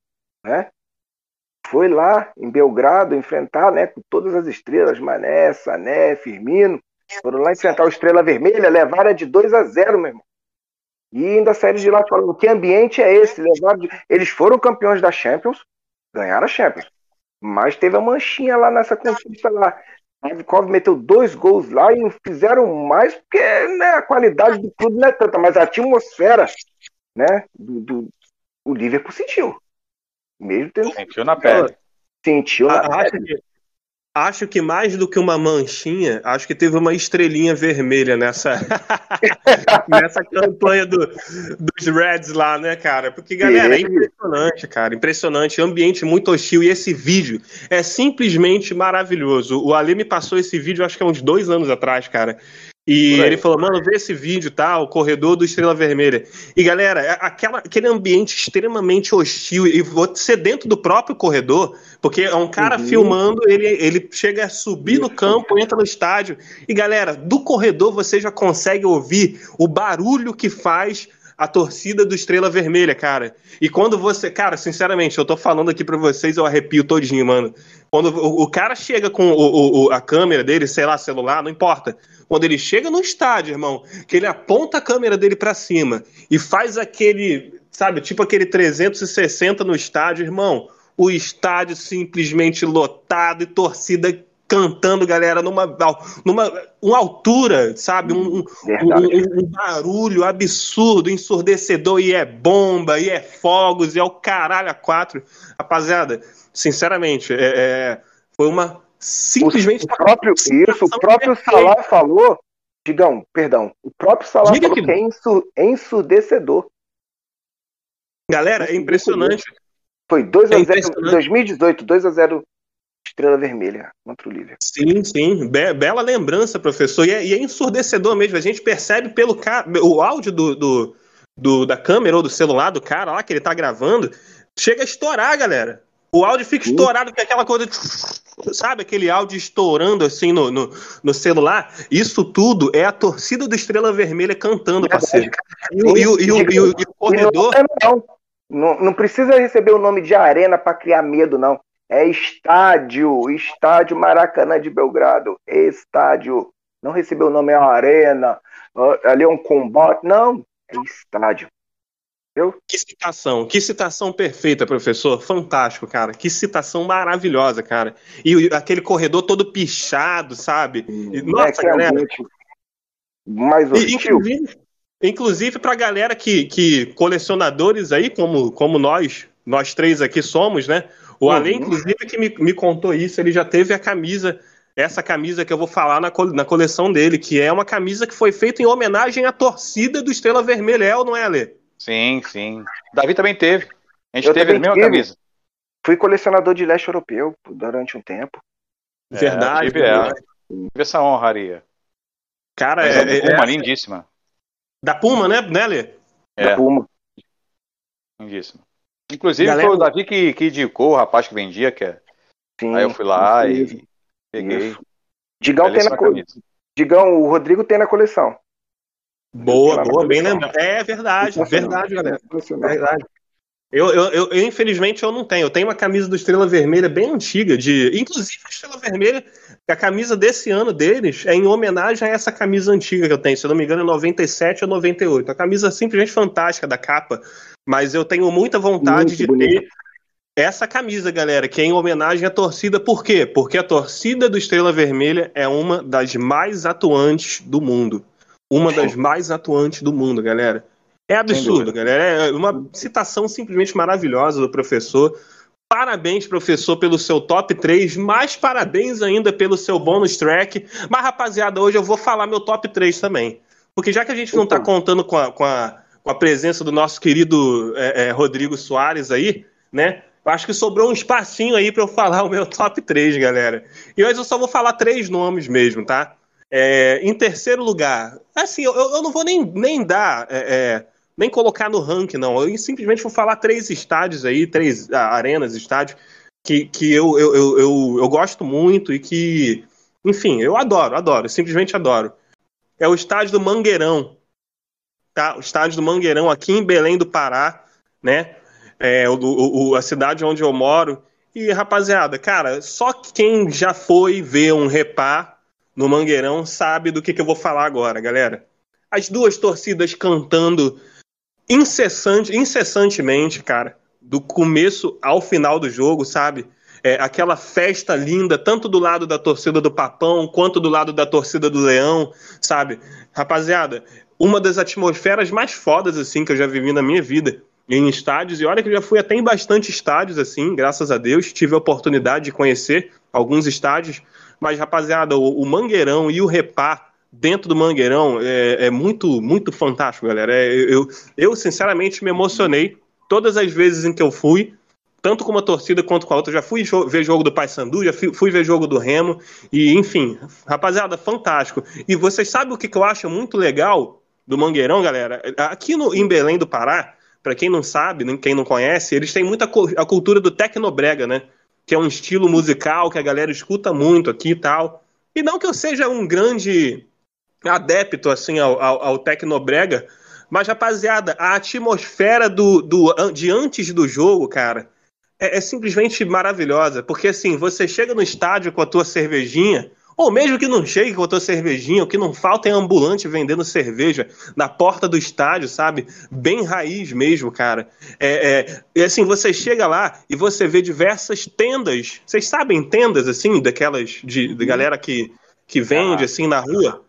né? Foi lá em Belgrado enfrentar, né, com todas as estrelas, Mané, Sané, Firmino, foram lá enfrentar o Estrela Vermelha, levaram de 2 a 0, meu irmão. E ainda saíram de lá falando que ambiente é esse? De... Eles foram campeões da Champions, ganharam a Champions. Mas teve a manchinha lá nessa conquista lá. Ravikov meteu dois gols lá e fizeram mais porque né, a qualidade do clube não é tanta, mas a atmosfera né, do, do o Liverpool sentiu. Mesmo tendo... Sentiu na pele. Sentiu na acho pele. Que, acho que mais do que uma manchinha, acho que teve uma estrelinha vermelha nessa [laughs] nessa campanha do, dos Reds lá, né, cara? Porque, galera, é impressionante, cara. Impressionante. Ambiente muito hostil. E esse vídeo é simplesmente maravilhoso. O Ali me passou esse vídeo, acho que há uns dois anos atrás, cara. E ele falou, mano, vê esse vídeo, tá? O corredor do Estrela Vermelha. E galera, aquela, aquele ambiente extremamente hostil, e você dentro do próprio corredor, porque é um cara uhum. filmando, ele, ele chega a subir no campo, entra no estádio. E galera, do corredor você já consegue ouvir o barulho que faz a torcida do Estrela Vermelha, cara. E quando você. Cara, sinceramente, eu tô falando aqui pra vocês, eu arrepio todinho, mano. Quando o, o cara chega com o, o, a câmera dele, sei lá, celular, não importa. Quando ele chega no estádio, irmão, que ele aponta a câmera dele para cima e faz aquele, sabe, tipo aquele 360 no estádio, irmão, o estádio simplesmente lotado e torcida cantando, galera, numa, numa uma altura, sabe? Um, um, um, um, barulho absurdo, ensurdecedor, e é bomba, e é fogos, e é o caralho a quatro. Rapaziada, sinceramente, é, é foi uma simplesmente. O próprio, isso, o próprio Salah falou, Digão, perdão, o próprio Salah Diga falou que, que é ensurdecedor. Galera, é impressionante. Foi 2x0 em 2018, 2x0 Estrela Vermelha contra o Liverpool. Sim, sim. Be bela lembrança, professor. E é, e é, ensurdecedor mesmo. A gente percebe pelo o áudio do, do, do, da câmera ou do celular do cara lá que ele tá gravando, chega a estourar, galera. O áudio fica estourado com aquela coisa. De, sabe, aquele áudio estourando assim no, no, no, celular. Isso tudo é a torcida do Estrela Vermelha cantando, parceiro. E o, e o, e o, e o, e o corredor. Não, não, não precisa receber o nome de arena para criar medo, não. É estádio, estádio Maracanã de Belgrado. Estádio. Não recebeu o nome é arena, ali é um combate. Não, é estádio. Que citação, que citação perfeita, professor. Fantástico, cara. Que citação maravilhosa, cara. E aquele corredor todo pichado, sabe? E, nossa, é, galera. Mais e, inclusive, inclusive pra galera que, que colecionadores aí, como, como nós, nós três aqui somos, né? O uhum. Ale, inclusive, que me, me contou isso, ele já teve a camisa essa camisa que eu vou falar na, na coleção dele, que é uma camisa que foi feita em homenagem à torcida do Estrela Vermelha, é ou não é, Ale? Sim, sim. Davi também teve. A gente eu teve a mesma tive. camisa. Fui colecionador de leste europeu durante um tempo. É, Verdade. Tive, é, tive essa honraria. Cara, Mas é, é, Puma, é, lindíssima. Da Puma, né, né Lê? É. Da Puma. Lindíssima. Inclusive Galera... foi o Davi que, que indicou o rapaz que vendia, que é. Sim, Aí eu fui lá e peguei. Digão, tem na co... Digão, o Rodrigo tem na coleção. Boa, boa, bem lembrado. É verdade, verdade, galera. Verdade. Eu, eu, eu, eu, infelizmente, eu não tenho. Eu tenho uma camisa do Estrela Vermelha bem antiga, de. Inclusive a Estrela Vermelha, a camisa desse ano deles é em homenagem a essa camisa antiga que eu tenho. Se eu não me engano, é 97 ou 98. A camisa simplesmente fantástica da capa. Mas eu tenho muita vontade Muito de bonito. ter essa camisa, galera, que é em homenagem à torcida. Por quê? Porque a torcida do Estrela Vermelha é uma das mais atuantes do mundo uma das [laughs] mais atuantes do mundo, galera. É absurdo, galera. É uma citação simplesmente maravilhosa do professor. Parabéns, professor, pelo seu top 3. Mais parabéns ainda pelo seu bônus track. Mas, rapaziada, hoje eu vou falar meu top 3 também. Porque já que a gente não está contando com a, com, a, com a, presença do nosso querido é, é, Rodrigo Soares aí, né? Acho que sobrou um espacinho aí para eu falar [laughs] o meu top 3, galera. E hoje eu só vou falar três nomes mesmo, tá? É, em terceiro lugar, assim, eu, eu não vou nem, nem dar, é, é, nem colocar no ranking, não. Eu simplesmente vou falar três estádios aí, três ah, arenas, estádios, que, que eu, eu, eu, eu, eu gosto muito e que, enfim, eu adoro, adoro, simplesmente adoro. É o estádio do Mangueirão, tá? O estádio do Mangueirão aqui em Belém do Pará, né? É, o, o, a cidade onde eu moro. E, rapaziada, cara, só quem já foi ver um repá no Mangueirão sabe do que, que eu vou falar agora, galera. As duas torcidas cantando incessante, incessantemente, cara, do começo ao final do jogo, sabe? É, aquela festa linda, tanto do lado da torcida do Papão quanto do lado da torcida do Leão, sabe? Rapaziada, uma das atmosferas mais fodas assim que eu já vivi na minha vida em estádios, e olha que eu já fui até em bastante estádios assim, graças a Deus, tive a oportunidade de conhecer alguns estádios, mas, rapaziada, o, o Mangueirão e o Repá dentro do Mangueirão é, é muito, muito fantástico, galera. É, eu, eu, sinceramente, me emocionei todas as vezes em que eu fui, tanto com uma torcida quanto com a outra. Já fui ver jogo do Paysandu, já fui, ver jogo do Remo, e enfim, rapaziada, fantástico. E vocês sabem o que eu acho muito legal do Mangueirão, galera? Aqui no, em Belém do Pará, para quem não sabe, quem não conhece, eles têm muita a cultura do tecnobrega, né? que é um estilo musical que a galera escuta muito aqui e tal. E não que eu seja um grande adepto assim ao, ao, ao Tecnobrega, mas rapaziada, a atmosfera do, do, de antes do jogo, cara, é, é simplesmente maravilhosa. Porque assim, você chega no estádio com a tua cervejinha, ou mesmo que não chegue com a tua cervejinha, o que não falta é ambulante vendendo cerveja na porta do estádio, sabe? Bem raiz mesmo, cara. É, é, assim, você chega lá e você vê diversas tendas. Vocês sabem tendas, assim, daquelas de, de galera que, que vende, assim, na rua?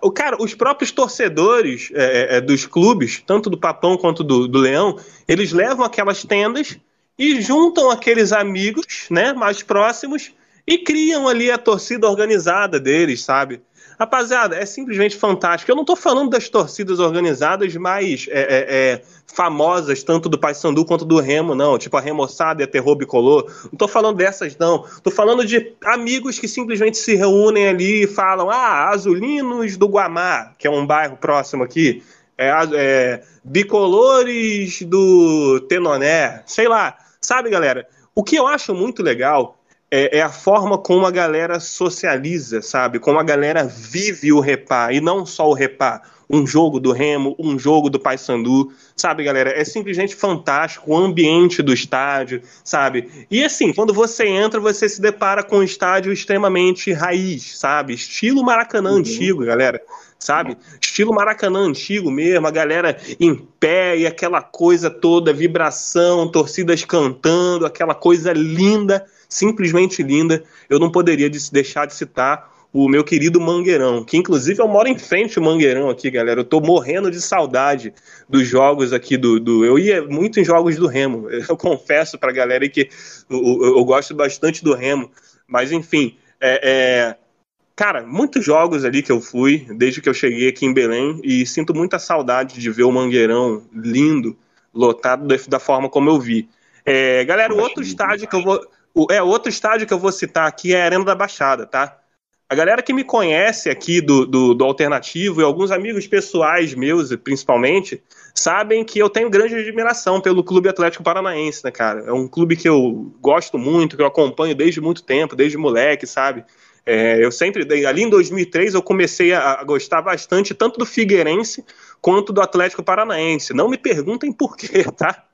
O cara, os próprios torcedores é, é, é, dos clubes, tanto do Papão quanto do, do Leão, eles levam aquelas tendas e juntam aqueles amigos, né, mais próximos e criam ali a torcida organizada deles, sabe? Rapaziada, é simplesmente fantástico. Eu não estou falando das torcidas organizadas mais é, é, é, famosas, tanto do Paysandu quanto do Remo, não. Tipo a Remoçada e a Terror Bicolor. Não estou falando dessas, não. Estou falando de amigos que simplesmente se reúnem ali e falam: ah, Azulinos do Guamá, que é um bairro próximo aqui. é, é, bicolores do Tenoné, sei lá. Sabe, galera? O que eu acho muito legal é, é, a forma como a galera socializa, sabe? Como a galera vive o repá, e não só o repá. Um jogo do Remo, um jogo do Paysandu, sabe, galera? É simplesmente fantástico o ambiente do estádio, sabe? E assim, quando você entra, você se depara com um estádio extremamente raiz, sabe? Estilo Maracanã uhum. antigo, galera sabe? Estilo Maracanã antigo mesmo, a galera em pé e aquela coisa toda, vibração, torcidas cantando, aquela coisa linda, simplesmente linda. Eu não poderia deixar de citar o meu querido Mangueirão, que inclusive eu moro em frente ao Mangueirão aqui, galera. Eu tô morrendo de saudade dos jogos aqui do. do... Eu ia muito em jogos do Remo. [laughs] Eu confesso pra galera que eu, eu, eu gosto bastante do Remo. Mas enfim, é, é, Cara, muitos jogos ali que eu fui, desde que eu cheguei aqui em Belém, e sinto muita saudade de ver o Mangueirão lindo, lotado da forma como eu vi. É, galera, o outro estádio que eu vou. É, outro estádio que eu vou citar aqui é a Arena da Baixada, tá? A galera que me conhece aqui do, do, do, Alternativo e alguns amigos pessoais meus, principalmente, sabem que eu tenho grande admiração pelo Clube Atlético Paranaense, né, cara? É um clube que eu gosto muito, que eu acompanho desde muito tempo, desde moleque, sabe? É, eu sempre, ali em 2003, eu comecei a, a, gostar bastante tanto do Figueirense quanto do Atlético Paranaense. Não me perguntem por quê, [laughs] tá?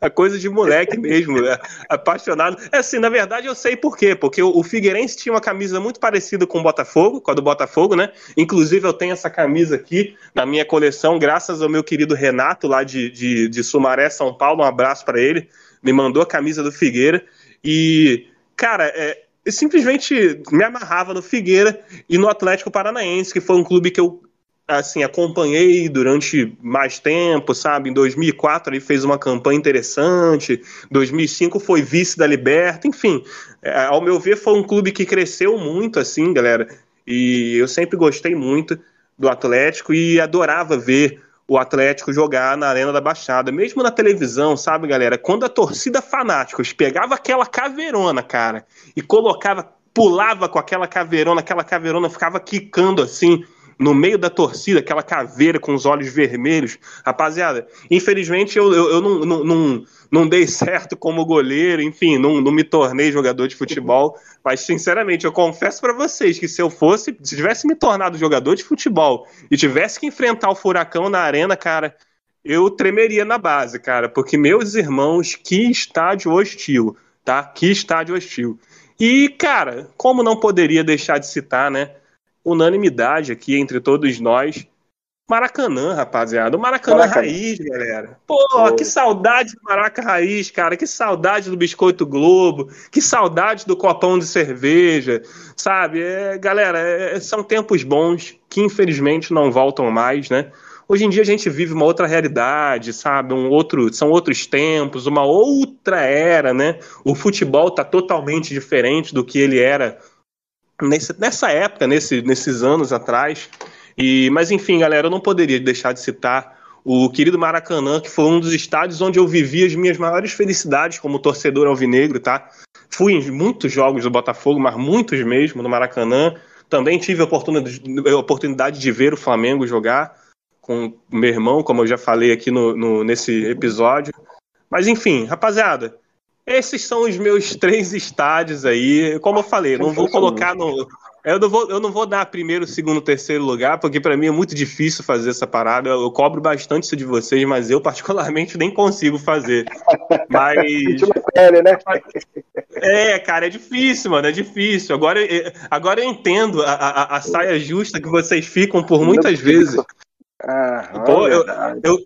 A coisa de moleque mesmo, é, apaixonado. É assim, na verdade eu sei por quê, porque o, o Figueirense tinha uma camisa muito parecida com o Botafogo, com a do Botafogo, né? Inclusive eu tenho essa camisa aqui na minha coleção, graças ao meu querido Renato, lá de, de, de Sumaré, São Paulo. Um abraço para ele. Me mandou a camisa do Figueira. E, cara, é, eu simplesmente me amarrava no Figueira e no Atlético Paranaense, que foi um clube que eu assim acompanhei durante mais tempo, sabe? Em 2004 ele fez uma campanha interessante, 2005 foi vice da Liberta, enfim, é, ao meu ver foi um clube que cresceu muito assim, galera. E eu sempre gostei muito do Atlético e adorava ver o Atlético jogar na Arena da Baixada, mesmo na televisão, sabe, galera? Quando a torcida fanáticos pegava aquela caveirona, cara, e colocava, pulava com aquela caveirona, aquela caveirona ficava quicando assim no meio da torcida, aquela caveira com os olhos vermelhos. Rapaziada, infelizmente eu, eu, eu não, não, não, não, dei certo como goleiro, enfim, não, não me tornei jogador de futebol. Mas, sinceramente, eu confesso para vocês que se eu fosse, se tivesse me tornado jogador de futebol e tivesse que enfrentar o furacão na arena, cara, eu tremeria na base, cara, porque meus irmãos, que estádio hostil, tá? Que estádio hostil. E, cara, como não poderia deixar de citar, né? Unanimidade aqui entre todos nós Maracanã, rapaziada. O Maracanã, Maracanã. raiz, galera. Pô, que saudade do Maraca raiz, cara. Que saudade do Biscoito Globo. Que saudade do copão de cerveja. Sabe? É, galera, é, são tempos bons que infelizmente não voltam mais, né? Hoje em dia a gente vive uma outra realidade, sabe? Um outro, são outros tempos, uma outra era, né? O futebol tá totalmente diferente do que ele era nesse, nessa época, nesse, nesses anos atrás. E, mas enfim, galera, eu não poderia deixar de citar o querido Maracanã, que foi um dos estádios onde eu vivi as minhas maiores felicidades como torcedor alvinegro, tá? Fui em muitos jogos do Botafogo, mas muitos mesmo no Maracanã. Também tive a oportunidade, a oportunidade de ver o Flamengo jogar com meu irmão, como eu já falei aqui no, no, nesse episódio. Mas enfim, rapaziada, esses são os meus [laughs] três estádios aí. Como eu falei, não vou colocar no, eu não vou, eu não vou dar primeiro, segundo, terceiro lugar, porque para mim é muito difícil fazer essa parada. Eu, eu, cobro bastante isso de vocês, mas eu particularmente [laughs] nem consigo fazer. Mas pele, né? É, cara, é difícil, mano, é difícil. Agora, agora eu entendo a, a, a saia justa que vocês ficam por muitas vezes. Ah, Pô, eu, eu,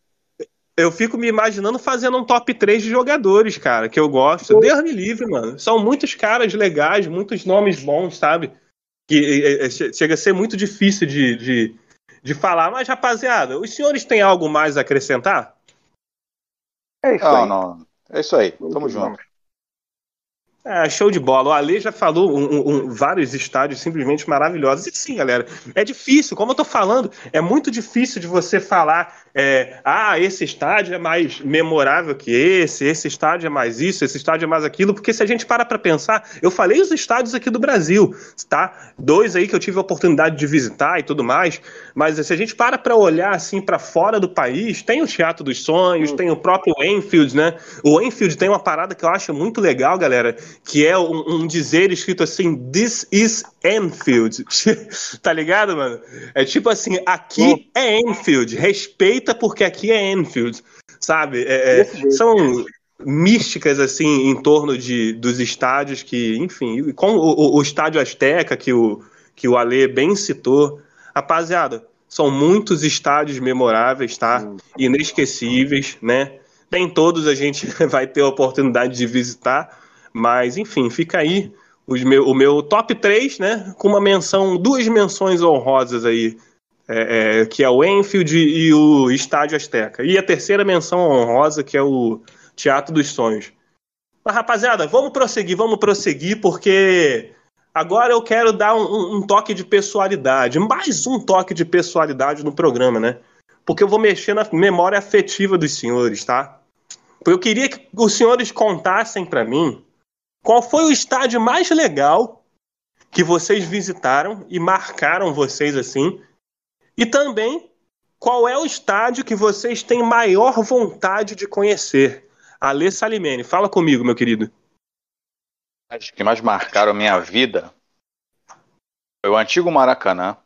eu fico me imaginando fazendo um top 3 de jogadores, cara, que eu gosto. Deus me livre, mano. São muitos caras legais, muitos nomes bons, sabe? Que é, é, chega a ser muito difícil de, de, de falar. Mas, rapaziada, os senhores têm algo mais a acrescentar? É isso não, aí. Não, É isso aí. Tamo junto. É, show de bola. O Ale já falou um, um, vários estádios simplesmente maravilhosos. E sim, galera, é difícil, como eu tô falando, é muito difícil de você falar, é, ah, esse estádio é mais memorável que esse, esse estádio é mais isso, esse estádio é mais aquilo, porque se a gente para pra pensar, eu falei os estádios aqui do Brasil, tá? Dois aí que eu tive a oportunidade de visitar e tudo mais, mas se a gente para pra olhar assim para fora do país, tem o Teatro dos Sonhos, tem o próprio Enfield, né? O Enfield tem uma parada que eu acho muito legal, galera, que é um, um dizer escrito assim: This is Enfield. [laughs] tá ligado, mano? É tipo assim: aqui é Enfield, respeita porque aqui é Enfield, sabe? É, é, são místicas assim em torno de, dos estádios que, enfim, com o, o, estádio Azteca que o, que o Ale bem citou. Rapaziada, são muitos estádios memoráveis, tá? Inesquecíveis, né? Nem todos a gente [laughs] vai ter a oportunidade de visitar, mas, enfim, fica aí meu, o meu top 3, né? Com uma menção, duas menções honrosas aí. É, é, que é o Enfield e o Estádio Azteca. E a terceira menção honrosa, que é o Teatro dos Sonhos. Mas, rapaziada, vamos prosseguir, vamos prosseguir, porque agora eu quero dar um, um toque de pessoalidade, mais um toque de pessoalidade no programa, né? Porque eu vou mexer na memória afetiva dos senhores, tá? Eu queria que os senhores contassem para mim qual foi o estádio mais legal que vocês visitaram e marcaram vocês assim? E também, qual é o estádio que vocês têm maior vontade de conhecer? Alê Salimene, fala comigo, meu querido. Os que mais marcaram a minha vida foi o antigo Maracanã.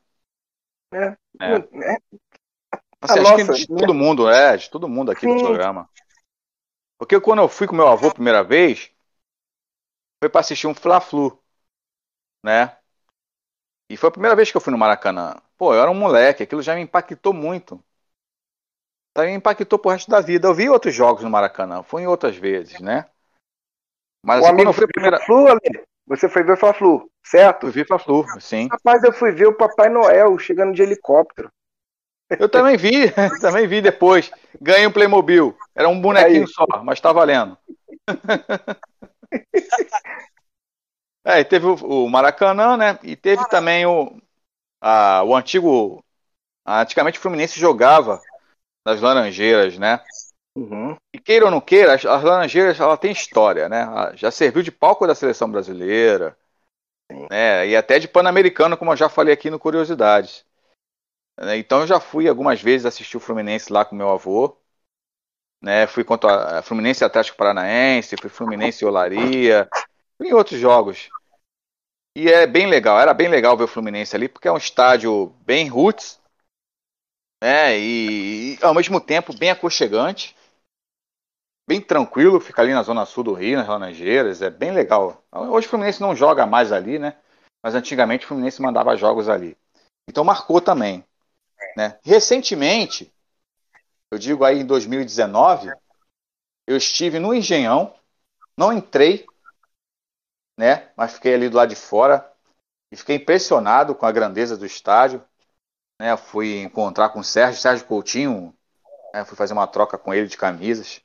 É. é. é. Assim, acho nossa, que de todo mundo, é, de todo mundo aqui Sim. do programa. Porque quando eu fui com meu avô a primeira vez, foi para assistir um Fla-Flu, né? E foi a primeira vez que eu fui no Maracanã. Pô, eu era um moleque, aquilo já me impactou muito. Me impactou pro resto da vida. Eu vi outros jogos no Maracanã, fui em outras vezes, né? Mas assim, quando fui a primeira. Flu, Ale? Você foi ver o Fla-Flu, certo? Eu vi Fla-Flu, sim. Rapaz, eu fui ver o Papai Noel chegando de helicóptero. Eu também vi, [laughs] também vi depois. Ganhei um Playmobil. Era um bonequinho só, mas tá valendo. [laughs] é, teve o, o, Maracanã, né? E teve também o, a, o antigo. Antigamente o Fluminense jogava nas Laranjeiras, né? Uhum. E queira ou não queira, as, as Laranjeiras ela tem história, né? Já serviu de palco da seleção brasileira, né? E até de Pan-Americano, como eu já falei aqui no Curiosidades. Né? Então eu já fui algumas vezes assistir o Fluminense lá com meu avô. Né? Fui contra a Fluminense Atlético Paranaense, fui Fluminense Olaria, fui em outros jogos. E é bem legal, era bem legal ver o Fluminense ali, porque é um estádio bem roots, né? E, e ao mesmo tempo bem aconchegante, bem tranquilo, fica ali na zona sul do Rio, nas Laranjeiras, é bem legal. Hoje o Fluminense não joga mais ali, né? Mas antigamente o Fluminense mandava jogos ali. Então marcou também. Né? Recentemente, eu digo aí em 2019, eu estive no Engenhão, não entrei, né? Mas fiquei ali do lado de fora e fiquei impressionado com a grandeza do estádio. Né? Fui encontrar com o Sérgio, Sérgio Coutinho, né? fui fazer uma troca com ele de camisas.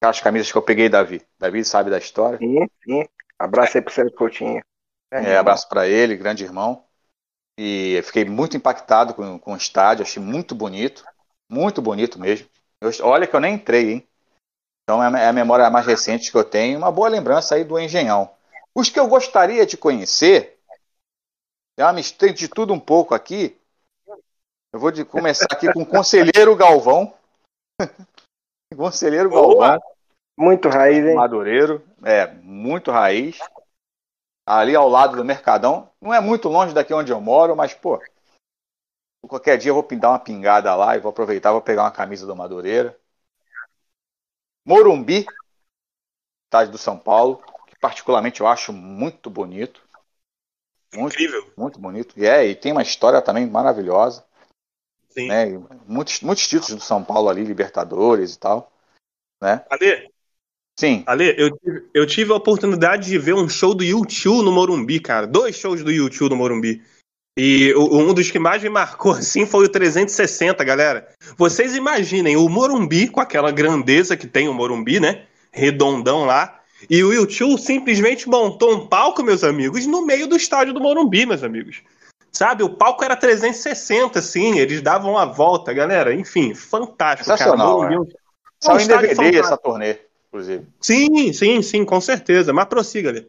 Aquelas camisas que eu peguei, Davi. Davi sabe da história. Sim, sim. Abraço aí pro Sérgio Coutinho. É, é abraço para ele, grande irmão. E fiquei muito impactado com, com o estádio, achei muito bonito. Muito bonito mesmo. Eu, olha que eu nem entrei, hein? Então é, é a memória mais recente que eu tenho. Uma boa lembrança aí do Engenhão. Os que eu gostaria de conhecer, é uma mistura de tudo um pouco aqui. Eu vou de, começar aqui com o Conselheiro Galvão. [laughs] Conselheiro Galvão. Muito raiz, hein? Madureiro. É, muito raiz. Ali ao lado do Mercadão. Não é muito longe daqui onde eu moro, mas, pô, Qualquer dia eu vou dar uma pingada lá e vou aproveitar, vou pegar uma camisa do Madureira. Morumbi, estádio do São Paulo, particularmente eu acho muito bonito. Muito, Incrível. Muito bonito. E é, e tem uma história também maravilhosa. Sim. Né? Muitos, muitos títulos do São Paulo ali, Libertadores e tal. Né? Ale? Sim. Ale, eu, eu tive a oportunidade de ver um show do YouTube no Morumbi, cara. Dois shows do YouTube no Morumbi. E um dos que mais me marcou [laughs] assim foi o 360, galera. Vocês imaginem o Morumbi com aquela grandeza que tem o Morumbi, né? Redondão lá. E o YouTube simplesmente montou um palco, meus amigos, no meio do estádio do Morumbi, meus amigos. Sabe, o palco era 360, assim, eles davam a volta, galera. Enfim, fantástico, cara. Sensacional, Morumbi, é. Só um em DVD fantástico. essa turnê, inclusive. Sim, sim, sim, com certeza. Mas prossiga, ali.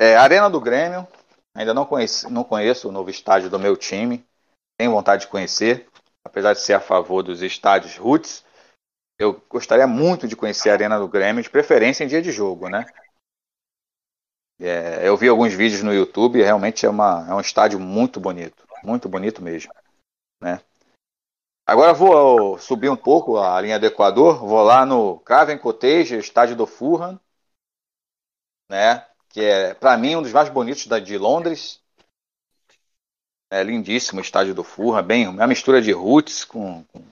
É, Arena do Grêmio. Ainda não conheço, não conheço o novo estádio do meu time. Tenho vontade de conhecer. Apesar de ser a favor dos estádios roots. Eu gostaria muito de conhecer a Arena do Grêmio, de preferência em dia de jogo, né? É, eu vi alguns vídeos no YouTube realmente é, uma, é um estádio muito bonito. Muito bonito mesmo. Né? Agora vou subir um pouco a linha do Equador. Vou lá no Craven Cottage, estádio do Fulham. Né? Que é, para mim, um dos mais bonitos da, de Londres. É lindíssimo o estádio do Fulham. Bem, uma mistura de roots com, com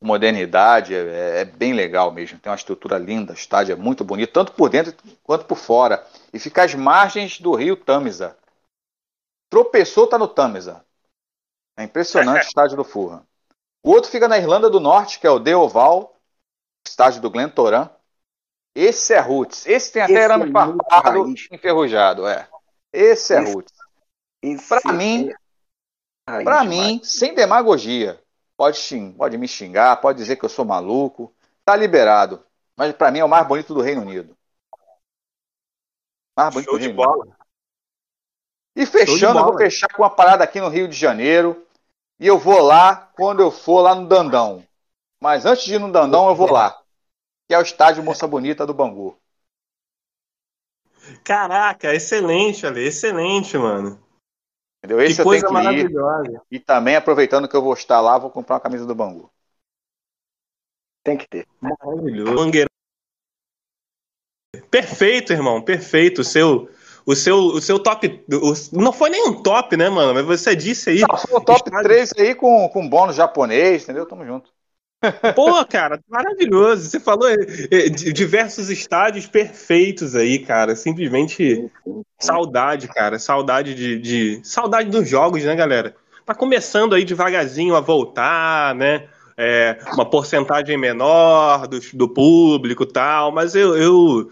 modernidade, é, é, bem legal mesmo. Tem uma estrutura linda, o estádio é muito bonito, tanto por dentro quanto por fora. E fica às margens do rio Tamisa. Tropeçou, tá no Tamisa. É impressionante o [laughs] estádio do Fulham. O outro fica na Irlanda do Norte, que é o The Oval, estádio do Glen Toran. Esse é roots. Esse tem até Esse arame é farpado enferrujado, é. Esse é Esse- roots. Esse Pra mim, é demais. mim, sem demagogia. Pode, xing- pode me xingar, pode dizer que eu sou maluco. Tá liberado. Mas pra mim é o mais bonito do Reino Unido. Mais bonito Show do de Reino Unido. bola. E fechando, eu vou fechar com uma parada aqui no Rio de Janeiro. E eu vou lá quando eu for lá no Dandão. Mas antes de ir no Dandão, eu vou lá. Que é o estádio Moça Bonita do Bangu. Caraca, excelente, Ale, excelente, mano. Entendeu? Esse que eu coisa tenho que ir. maravilhosa. E também, aproveitando que eu vou estar lá, vou comprar uma camisa do Bangu. Tem que ter. Maravilhoso. Mangueirão. Perfeito, irmão, perfeito. O seu, o seu, o seu top. o- não foi nem um top, né, mano? Mas você disse aí. Não, foi o top Estádio- 3 aí com, com bônus japonês, entendeu? Tamo junto. Pô, cara, maravilhoso. Você falou é, é, de diversos estádios perfeitos aí, cara. Simplesmente saudade, cara. Saudade de, de- Saudade dos jogos, né, galera? Tá começando aí devagarzinho a voltar, né? É, uma porcentagem menor do, do público tal, mas eu, eu.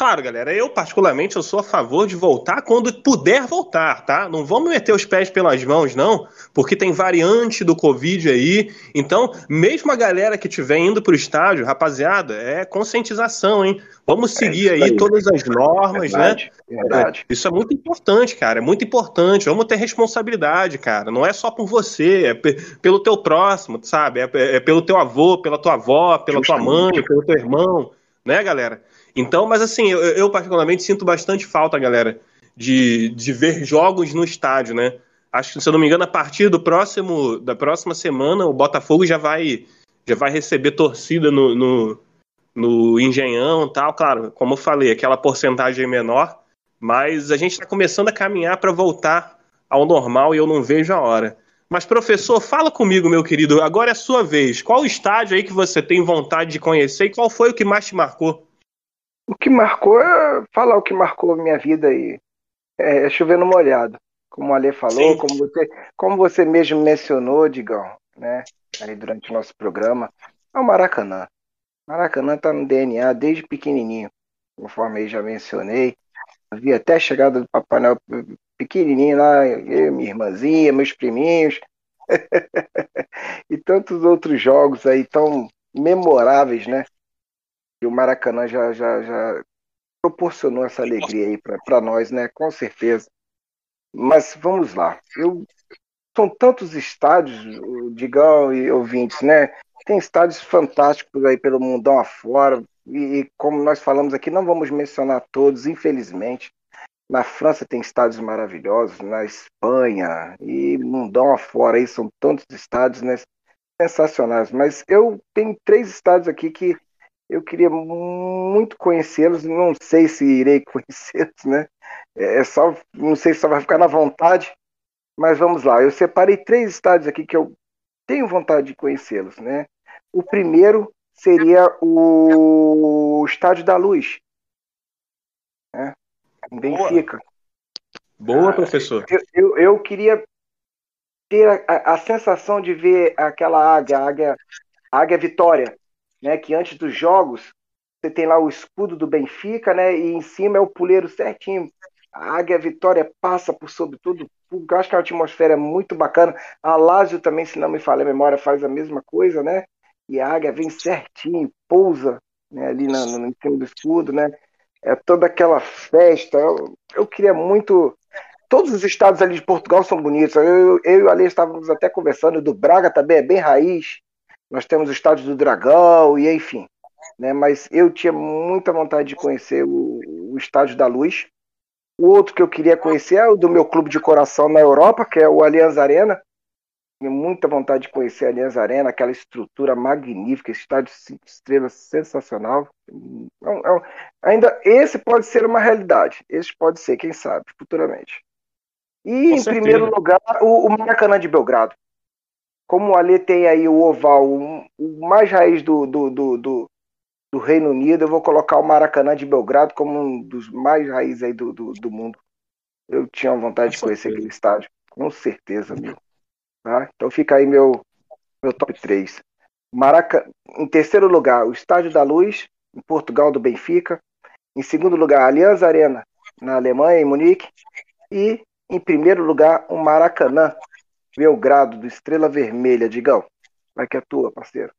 Claro, galera, eu particularmente eu sou a favor de voltar quando puder voltar, tá? Não vamos meter os pés pelas mãos, não, porque tem variante do Covid aí. Então, mesmo a galera que estiver indo pro estádio, rapaziada, é conscientização, hein? Vamos seguir isso aí aí. todas as normas, né? Verdade. Verdade. Isso é muito importante, cara. É muito importante. Vamos ter responsabilidade, cara. Não é só por você, é pe- pelo teu próximo, sabe? É, é pelo teu avô, pela tua avó, pela tua Justamente. mãe, pelo teu irmão, né, galera? Então, mas assim, eu, eu particularmente sinto bastante falta, galera, de, de ver jogos no estádio, né? Acho que, se eu não me engano, a partir do próximo, da próxima semana, o Botafogo já vai, já vai receber torcida no, no, no Engenhão tal. Claro, como eu falei, aquela porcentagem menor, mas a gente está começando a caminhar para voltar ao normal e eu não vejo a hora. Mas, professor, fala comigo, meu querido. Agora é a sua vez. Qual estádio aí que você tem vontade de conhecer e qual foi o que mais te marcou? O que marcou é falar o que marcou a minha vida aí. É, é chover no molhado. Como o Ale falou, Sim. como você, como você mesmo mencionou, Digão, né? Aí durante o nosso programa, é o Maracanã. Maracanã tá no DNA desde pequenininho, conforme aí já mencionei. Vi até a chegada do Papai Noel pequenininho lá, eu, minha irmãzinha, meus priminhos. [laughs] e tantos outros jogos aí tão memoráveis, né? E o Maracanã já, já, já proporcionou essa alegria aí para nós, né? Com certeza. Mas vamos lá. Eu, são tantos estádios, Digão e ouvintes, né? Tem estádios fantásticos aí pelo mundão afora. E, e como nós falamos aqui, não vamos mencionar todos, infelizmente. Na França tem estádios maravilhosos, na Espanha e mundão afora aí são tantos estádios, né? Sensacionais. Mas eu tenho três estádios aqui que eu queria muito conhecê-los, não sei se irei [laughs] conhecê-los, né? É só, não sei se só vai ficar na vontade, mas vamos lá. Eu separei três estádios aqui que eu tenho vontade de conhecê-los, né? O primeiro seria o Estádio da Luz, né? Em Benfica. Boa, professor. Eu, eu, eu queria ter a, a, a sensação de ver aquela águia, a águia, a águia Vitória, né? Que antes dos jogos você tem lá o escudo do Benfica, né? E em cima é o puleiro certinho. A Águia Vitória passa por sobre tudo. Eu acho que a atmosfera é muito bacana. A Lázio também, se não me falha a memória, faz a mesma coisa, né? E a Águia vem certinho, pousa né, ali no, em cima do escudo, né? É toda aquela festa. Eu, eu queria muito. Todos os estados ali de Portugal são bonitos. Eu, eu e o Ale estávamos até conversando. Do Braga também é bem raiz. Nós temos o estádio do Dragão e enfim. Né? Mas eu tinha muita vontade de conhecer o, o Estádio da Luz. O outro que eu queria conhecer é o do meu clube de coração na Europa, que é o Allianz Arena. Tenho muita vontade de conhecer a Allianz Arena, aquela estrutura magnífica, estádio cinco estrelas sensacional. É é ainda esse pode ser uma realidade. Esse pode ser, quem sabe, futuramente. E Com em certeza. primeiro lugar, o, o, Maracanã de Belgrado. Como o Ali tem aí o oval, o, o mais raiz do, do, do, do, do Reino Unido, eu vou colocar o Maracanã de Belgrado como um dos mais raízes aí do, do, do mundo. Eu tinha vontade Com de conhecer certeza. aquele estádio, com certeza, meu. Tá? Então fica aí meu, meu top 3. Maraca... Em terceiro lugar, o Estádio da Luz, em Portugal, do Benfica. Em segundo lugar, a Allianz Arena, na Alemanha, em Munique. E, em primeiro lugar, o Maracanã, Belgrado, do Estrela Vermelha. Digão, vai que é tua, parceiro.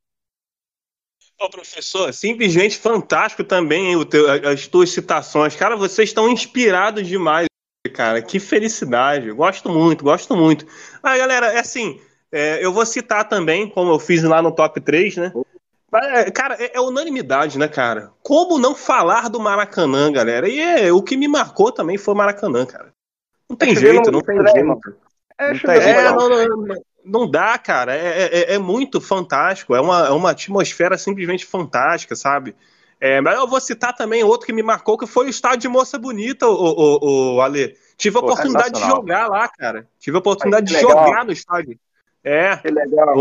Ô, professor, simplesmente fantástico também hein, o teu, as tuas citações. Cara, vocês estão inspirados demais cara. Que felicidade. Gosto muito, gosto muito. Ah, galera, é assim, é, eu vou citar também, como eu fiz lá no top 3, né? É, cara, é, é, unanimidade, né, cara? Como não falar do Maracanã, galera? E é, o que me marcou também foi o Maracanã, cara. Não tem é jeito, não tem jeito. É, não, tem, é, não, não, não, dá, cara. É, é, muito fantástico. É uma, é uma atmosfera simplesmente fantástica, sabe? É, mas eu vou citar também outro que me marcou, que foi o estádio de Moça Bonita, o, o, o Ale. Tive a Pô, oportunidade de jogar lá, cara. Tive a oportunidade de legal. jogar no estádio. É. Que legal.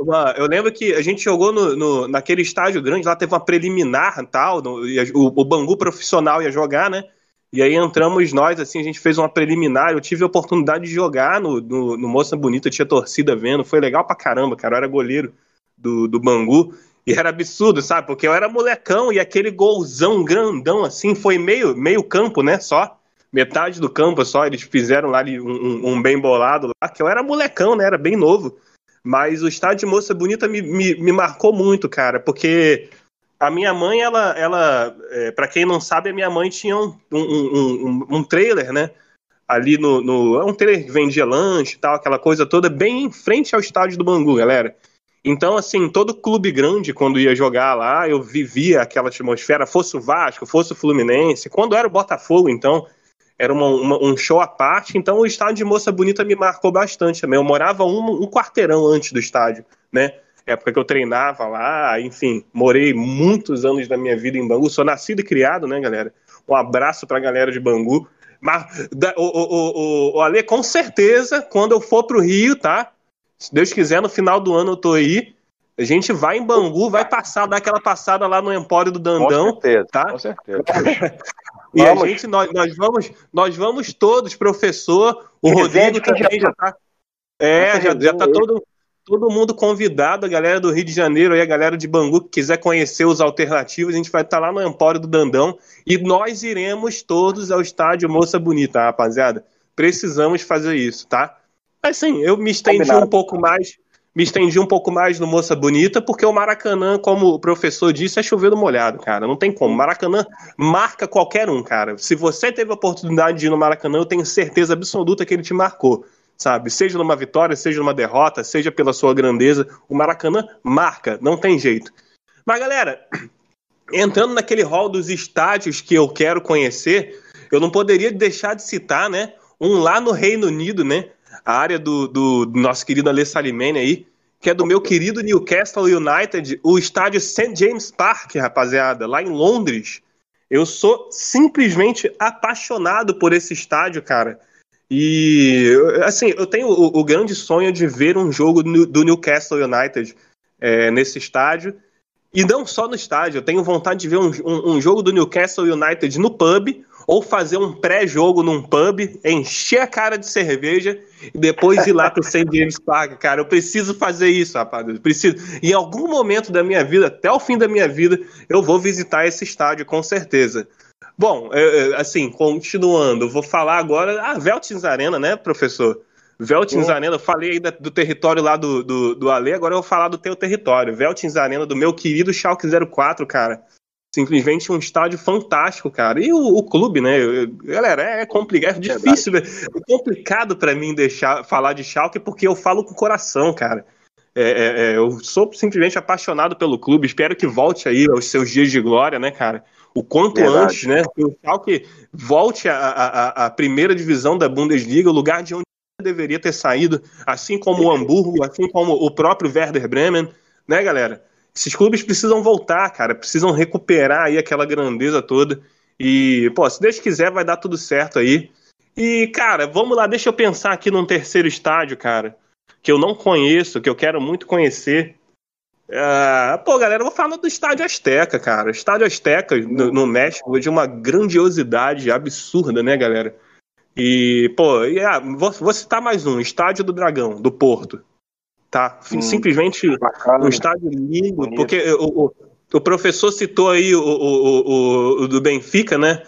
Uma, eu lembro que a gente jogou no, no, naquele estádio grande, lá teve uma preliminar e tal, no, e o, o Bangu profissional ia jogar, né? E aí entramos nós, assim, a gente fez uma preliminar. Eu tive a oportunidade de jogar no, no, no Moça Bonita, tinha torcida vendo, foi legal pra caramba, cara. Eu era goleiro do, do Bangu. E era absurdo, sabe? Porque eu era molecão e aquele golzão grandão assim foi meio, meio campo, né? Só. Metade do campo só. Eles fizeram lá um, um bem bolado lá, que eu era molecão, né? Era bem novo. Mas o estádio de Moça Bonita me, me, me marcou muito, cara, porque a minha mãe, ela, ela é, para quem não sabe, a minha mãe tinha um, um, um, um trailer, né? Ali no, no. É um trailer que vendia lanche e tal, aquela coisa toda, bem em frente ao estádio do Bangu, galera. Então, assim, todo clube grande, quando ia jogar lá, eu vivia aquela atmosfera, fosse o Vasco, fosse o Fluminense. Quando era o Botafogo, então, era uma, uma, um show à parte. Então, o estádio de Moça Bonita me marcou bastante também. Eu morava um, um quarteirão antes do estádio, né? Época que eu treinava lá, enfim, morei muitos anos da minha vida em Bangu. Sou nascido e criado, né, galera? Um abraço pra galera de Bangu. Mas, o, o, o, o Ale, com certeza, quando eu for pro Rio, tá? Se Deus quiser, no final do ano eu tô aí. A gente vai em Bangu, vai passar, dar aquela passada lá no Empório do Dandão. Com certeza, tá? com certeza. [laughs] e vamos. a gente, nós, nós, vamos, nós vamos todos, professor. O Rodrigo também já tá. É, já, já tá todo, todo mundo convidado, a galera do Rio de Janeiro e a galera de Bangu que quiser conhecer os alternativos, a gente vai estar tá lá no Empório do Dandão e nós iremos todos ao estádio Moça Bonita, rapaziada. Precisamos fazer isso, tá? Assim, eu me estendi Combinado. um pouco mais, me estendi um pouco mais no Moça Bonita, porque o Maracanã, como o professor disse, é chovendo molhado, cara. Não tem como. Maracanã marca qualquer um, cara. Se você teve a oportunidade de ir no Maracanã, eu tenho certeza absoluta que ele te marcou. Sabe? Seja numa vitória, seja numa derrota, seja pela sua grandeza, o Maracanã marca, não tem jeito. Mas, galera, [clears throat] entrando naquele hall dos estádios que eu quero conhecer, eu não poderia deixar de citar, né? Um lá no Reino Unido, né? a área do, do, do nosso querido Alê Salimene aí, que é do meu querido Newcastle United, o estádio St. James Park, rapaziada, lá em Londres. Eu sou simplesmente apaixonado por esse estádio, cara. E, assim, eu tenho o, o grande sonho de ver um jogo do Newcastle United é, nesse estádio. E não só no estádio, eu tenho vontade de ver um, um, um jogo do Newcastle United no pub ou fazer um pré-jogo num pub, encher a cara de cerveja e depois ir lá pro St. James Park, cara. Eu preciso fazer isso, rapaz. Eu preciso. Em algum momento da minha vida, até o fim da minha vida, eu vou visitar esse estádio, com certeza. Bom, assim, continuando, vou falar agora. Ah, Veltins Arena, né, professor? Veltins Arena, eu falei aí do território lá do, do, do Ale, agora eu vou falar do teu território. Veltins Arena, do meu querido Schalke 04, cara simplesmente um estádio fantástico, cara. E o, o clube, né? Galera, é complicado, é difícil, é complicado para mim deixar falar de Schalke porque eu falo com o coração, cara. É, é, é, eu sou simplesmente apaixonado pelo clube. Espero que volte aí aos seus dias de glória, né, cara? O quanto Verdade. antes, né? Que o Schalke volte à, primeira divisão da Bundesliga, o lugar de onde deveria ter saído, assim como o Hamburgo, assim como o próprio Werder Bremen, né, galera? Esses clubes precisam voltar, cara, precisam recuperar aí aquela grandeza toda. E, pô, se Deus quiser, vai dar tudo certo aí. E, cara, vamos lá, deixa eu pensar aqui num terceiro estádio, cara, que eu não conheço, que eu quero muito conhecer. Uh, pô, galera, eu vou falar do Estádio Azteca, cara. Estádio Azteca no, no México de uma grandiosidade absurda, né, galera? E, pô, e, ah, vou, vou citar mais um: Estádio do Dragão, do Porto tá? Hum, Simplesmente bacana, um estádio lindo, bonito. porque o, o, o, professor citou aí o, o, o do Benfica, né?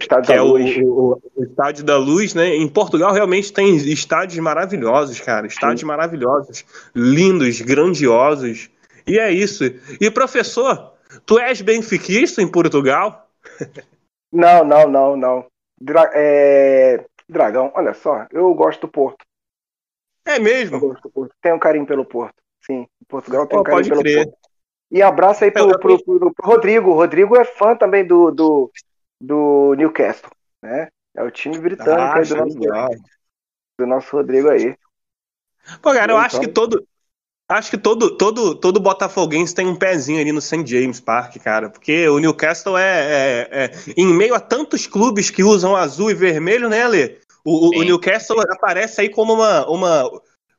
Estádio que é o, o, o, Estádio da Luz, né? Em Portugal realmente tem estádios maravilhosos, cara. Estádios Sim. maravilhosos, lindos, grandiosos. E é isso. E professor, tu és benfiquista em Portugal? [laughs] Não, não, não, não. Dra é... Dragão, olha só, eu gosto do Porto. É mesmo? Tem um carinho pelo Porto. Sim, Portugal tem oh, um carinho pelo crer. Porto. E abraço aí pro, pro, pro, pro, Rodrigo. O Rodrigo é fã também do, do, do Newcastle, né? É o time britânico ah, do, nosso, do nosso Rodrigo aí. Pô, cara, eu acho que todo, Acho que todo, todo, todo botafoguense tem um pezinho ali no St. James Park, cara. Porque o Newcastle é, é, é, Em meio a tantos clubes que usam azul e vermelho, né, Ale? O, o, Newcastle aparece aí como uma, uma,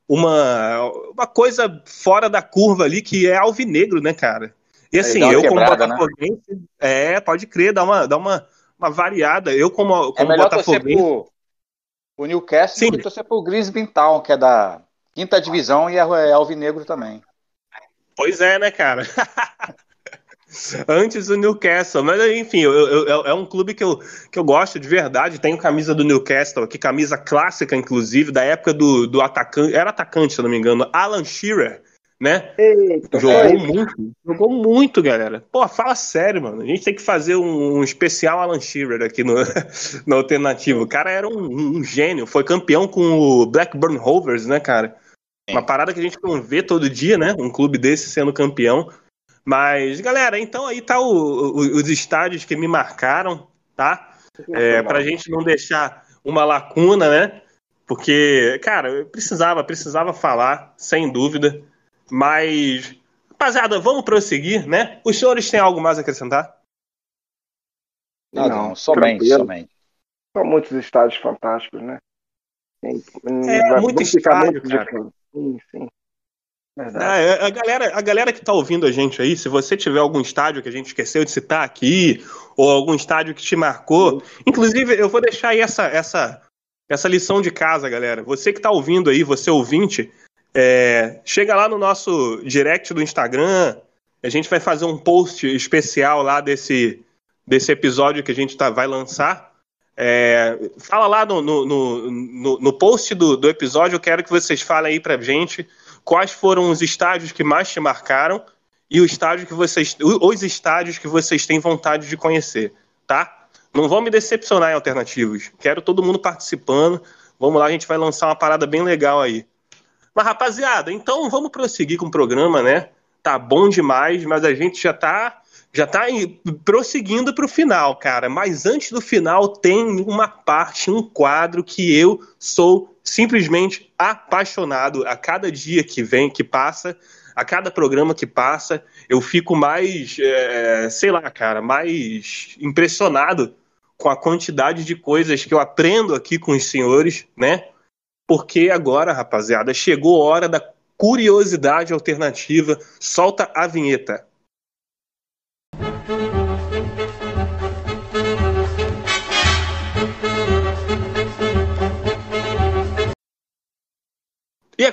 uma, uma coisa fora da curva ali, que é alvinegro, né, cara? E assim, eu quebrada, como né? Botafoguense, né? é, pode crer, dá uma, dá uma, uma variada. Eu como, como é melhor Botafoguense... Pro, o Newcastle Sim. do que torcer pro Grisby Town, que é da quinta divisão e é, alvinegro também. Pois é, né, cara? [laughs] Antes do Newcastle, mas enfim, eu, eu, é um clube que eu, que eu gosto de verdade. Tenho camisa do Newcastle aqui, camisa clássica, inclusive, da época do, do atacante, era atacante, se eu não me engano, Alan Shearer, né? Eita, jogou muito, jogou muito, galera. Pô, fala sério, mano. A gente tem que fazer um, um especial Alan Shearer aqui no, [laughs] no alternativo. O cara era um, um, gênio, foi campeão com o Blackburn Rovers, né, cara? Uma parada que a gente não vê todo dia, né? Um clube desse sendo campeão. Mas, galera, então aí tá o, o, os estádios que me marcaram, tá? É, pra gente não deixar uma lacuna, né? Porque, cara, eu precisava, precisava falar, sem dúvida. Mas, rapaziada, vamos prosseguir, né? Os senhores têm algo mais a acrescentar? Não, não somente, somente. São muitos estádios fantásticos, né? É, muito estádio, cara. Sim, sim. É, a, galera, a galera que está ouvindo a gente aí, se você tiver algum estádio que a gente esqueceu de citar aqui, ou algum estádio que te marcou, inclusive eu vou deixar aí essa, essa, essa lição de casa, galera. Você que está ouvindo aí, você ouvinte, é, chega lá no nosso direct do Instagram, a gente vai fazer um post especial lá desse, desse episódio que a gente tá, vai lançar. É, fala lá no, no, no, no post do, do episódio, eu quero que vocês falem aí pra gente quais foram os estádios que mais te marcaram e o estádio que vocês, os estádios que vocês têm vontade de conhecer, tá? Não vão me decepcionar em alternativos. Quero todo mundo participando. Vamos lá, a gente vai lançar uma parada bem legal aí. Mas, rapaziada, então vamos prosseguir com o programa, né? Tá bom demais, mas a gente já tá já tá prosseguindo para o final, cara. Mas antes do final tem uma parte, um quadro que eu sou simplesmente apaixonado a cada dia que vem, que passa, a cada programa que passa, eu fico mais, é, sei lá, cara, mais impressionado com a quantidade de coisas que eu aprendo aqui com os senhores, né? Porque agora, rapaziada, chegou a hora da curiosidade alternativa. Solta a vinheta.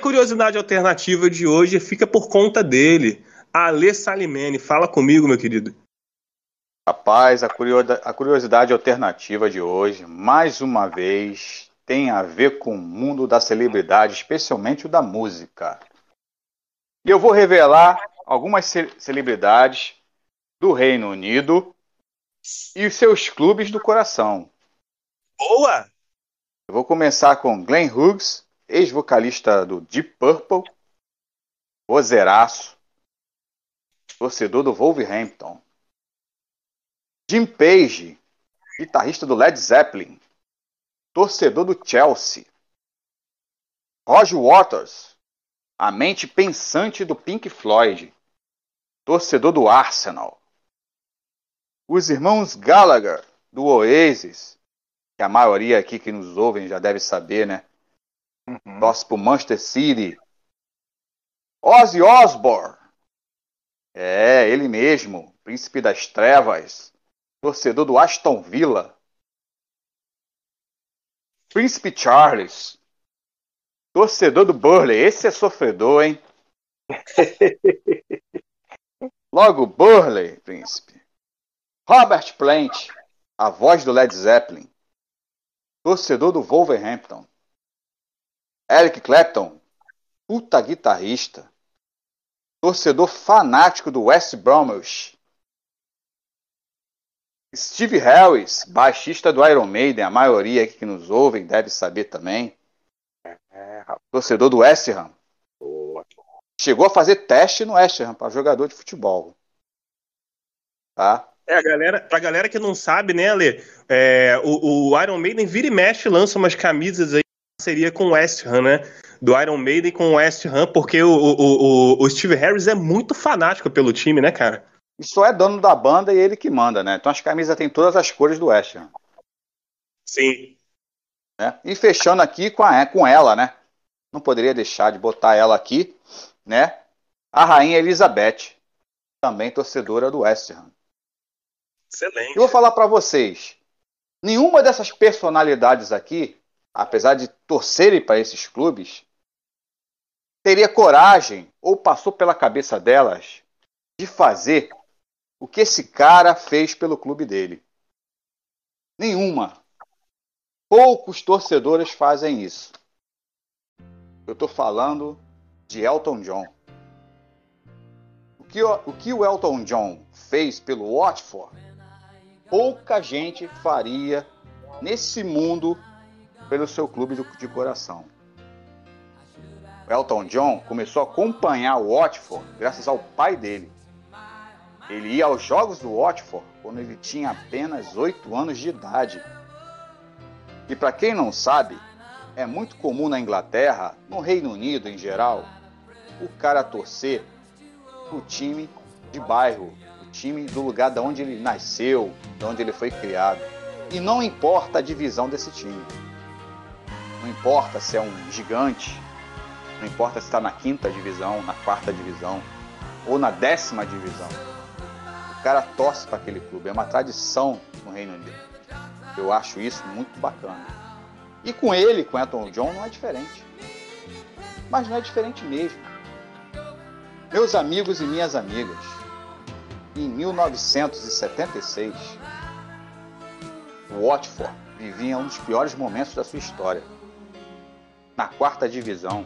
Curiosidade alternativa de hoje fica por conta dele. Alê Salimene, fala comigo, meu querido. Rapaz, a curiosidade alternativa de hoje, mais uma vez, tem a ver com o mundo da celebridade, especialmente o da música. E eu vou revelar algumas celebridades do Reino Unido e seus clubes do coração. Boa! Eu vou começar com Glenn Hughes, ex-vocalista do Deep Purple, vozeiraço, torcedor do Wolverhampton. Jim Page, guitarrista do Led Zeppelin, torcedor do Chelsea. Roger Waters, a mente pensante do Pink Floyd, torcedor do Arsenal. Os irmãos Gallagher, do Oasis, que a maioria aqui que nos ouvem já deve saber, né? Uhum. Torce pro Manchester City. Ozzy Osbourne. É, ele mesmo, príncipe das trevas, torcedor do Aston Villa. Príncipe Charles, torcedor do Burley. Esse é sofredor, hein? [laughs] Logo, Burley, príncipe. Robert Plant, a voz do Led Zeppelin. Torcedor do Wolverhampton. Eric Clapton, puta guitarrista. Torcedor fanático do West Bromwich. Steve Harris, baixista do Iron Maiden, a maioria que nos ouvem deve saber também. É, torcedor do West Ham. Chegou a fazer teste no West Ham para jogador de futebol. Tá? É, a galera, pra galera que não sabe, né, Ale, é, o, o, Iron Maiden vira e mexe lança umas camisas aí seria com o West Ham, né? Do Iron Maiden com o West Ham, porque o, o, o, Steve Harris é muito fanático pelo time, né, cara? E só é dono da banda e ele que manda, né? Então as camisas têm todas as cores do West Ham. Sim. Né? E fechando aqui com, a, com ela, né? Não poderia deixar de botar ela aqui, né? A rainha Elizabeth, também torcedora do West Ham. Excelente. Eu vou falar para vocês. Nenhuma dessas personalidades aqui, apesar de torcerem para esses clubes, teria coragem ou passou pela cabeça delas de fazer o que esse cara fez pelo clube dele. Nenhuma. Poucos torcedores fazem isso. Eu estou falando de Elton John. O que, o que o Elton John fez pelo Watford pouca gente faria nesse mundo pelo seu clube de coração. O Elton John começou a acompanhar o Watford graças ao pai dele. Ele ia aos jogos do Watford quando ele tinha apenas 8 anos de idade. E para quem não sabe, é muito comum na Inglaterra, no Reino Unido em geral, o cara torcer o time de bairro, time do lugar de onde ele nasceu, de onde ele foi criado. E não importa a divisão desse time. Não importa se é um gigante, não importa se está na quinta divisão, na quarta divisão ou na décima divisão. O cara torce para aquele clube, é uma tradição no Reino Unido. Eu acho isso muito bacana. E com ele, com Elton John, não é diferente. Mas não é diferente mesmo. Meus amigos e minhas amigas, em 1976, o Watford vivia um dos piores momentos da sua história. Na quarta divisão,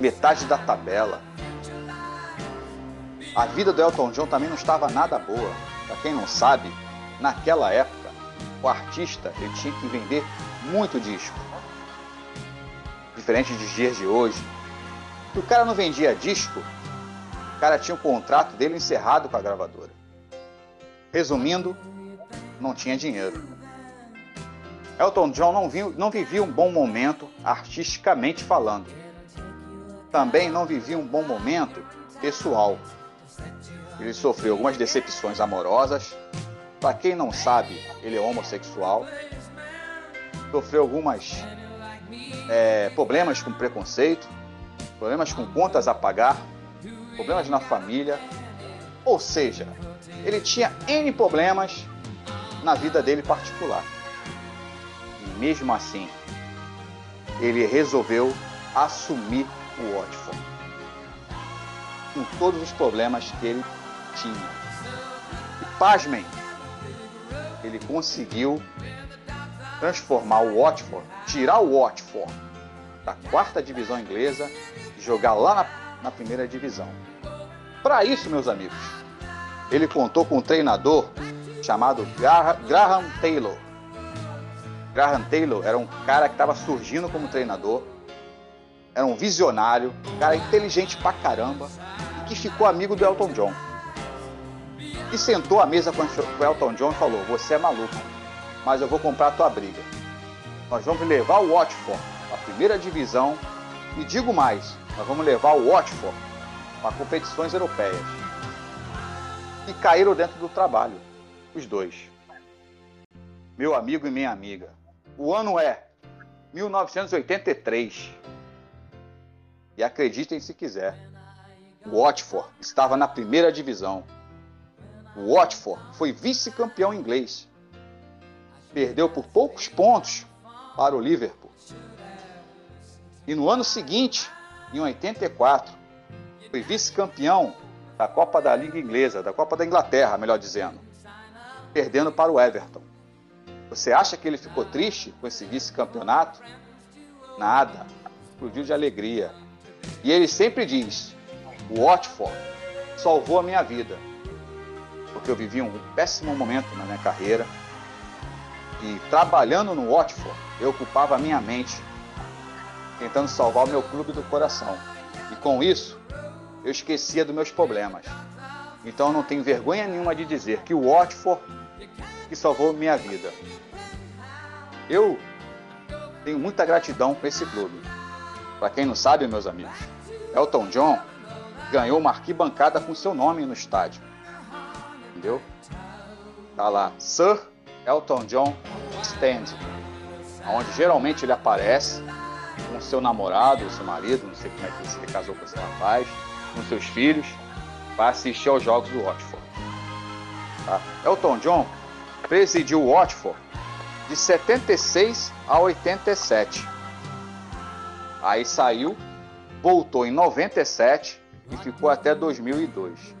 metade da tabela. A vida do Elton John também não estava nada boa. Para quem não sabe, naquela época, o artista ele tinha que vender muito disco. Diferente dos dias de hoje. Se o cara não vendia disco, o cara tinha o contrato dele encerrado com a gravadora. Resumindo, não tinha dinheiro. Elton John não, viu, não vivia um bom momento artisticamente falando. Também não vivia um bom momento pessoal. Ele sofreu algumas decepções amorosas. Para quem não sabe, ele é homossexual. Sofreu algumas é, problemas com preconceito, problemas com contas a pagar problemas na família. Ou seja, ele tinha N problemas na vida dele particular. Mesmo assim, ele resolveu assumir o Watford. Com todos os problemas que ele tinha. E pasmem, ele conseguiu transformar o Watford, tirar o Watford da quarta divisão inglesa e jogar lá na, na primeira divisão. Para isso, meus amigos, ele contou com um treinador chamado Graham Taylor. Graham Taylor era um cara que estava surgindo como treinador, era um visionário, um cara inteligente pra caramba e que ficou amigo do Elton John. E sentou à mesa com o Elton John e falou: Você é maluco, mas eu vou comprar a tua briga. Nós vamos levar o Watford à primeira divisão e digo mais: nós vamos levar o Watford para competições europeias. E caíram dentro do trabalho, os dois. Meu amigo e minha amiga. O ano é 1983. E acreditem se quiser, o Watford estava na primeira divisão. O Watford foi vice-campeão inglês. Perdeu por poucos pontos para o Liverpool. E no ano seguinte, em 84, foi vice-campeão da Copa da Liga Inglesa, da Copa da Inglaterra, melhor dizendo, perdendo para o Everton. Você acha que ele ficou triste com esse vice-campeonato? Nada. Explodiu de alegria. E ele sempre diz: o Watford salvou a minha vida. Porque eu vivi um péssimo momento na minha carreira. E trabalhando no Watford, eu ocupava a minha mente, tentando salvar o meu clube do coração. E com isso, eu esquecia dos meus problemas. Então eu não tenho vergonha nenhuma de dizer que o Watford que salvou minha vida. Eu tenho muita gratidão com esse clube. Para quem não sabe, meus amigos, Elton John ganhou uma arquibancada com seu nome no estádio. Entendeu? Tá lá, Sir Elton John Stand, onde geralmente ele aparece com seu namorado, seu marido, não sei como é que ele casou com esse rapaz, com seus filhos, para assistir aos jogos do Watford. Tá? Elton John presidiu o Watford de 76 a 87. Aí saiu, voltou em 97 e ficou até 2002.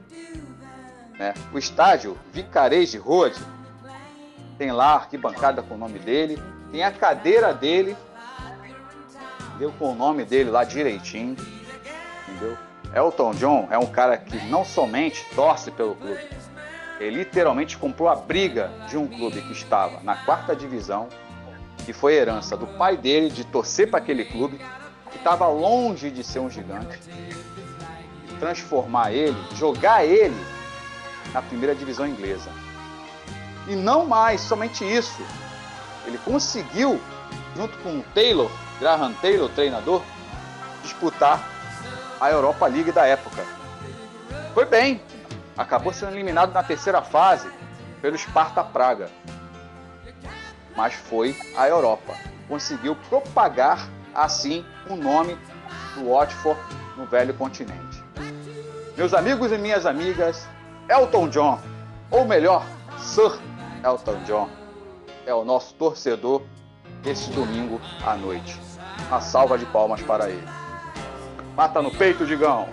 Né? O estádio Vicarage Road tem lá a arquibancada com o nome dele, tem a cadeira dele, deu com o nome dele lá direitinho, entendeu? Elton John é um cara que não somente torce pelo clube, ele literalmente comprou a briga de um clube que estava na quarta divisão, que foi herança do pai dele de torcer para aquele clube, que estava longe de ser um gigante, e transformar ele, jogar ele na primeira divisão inglesa. E não mais somente isso, ele conseguiu, junto com o Taylor, Graham Taylor, treinador, disputar a Europa League da época. Foi bem, acabou sendo eliminado na terceira fase pelo Sparta Praga. Mas foi à Europa. Conseguiu propagar assim o nome do Watford no velho continente. Meus amigos e minhas amigas, Elton John, ou melhor, Sir Elton John, é o nosso torcedor esse domingo à noite. Uma salva de palmas para ele. Mata no peito, Digão!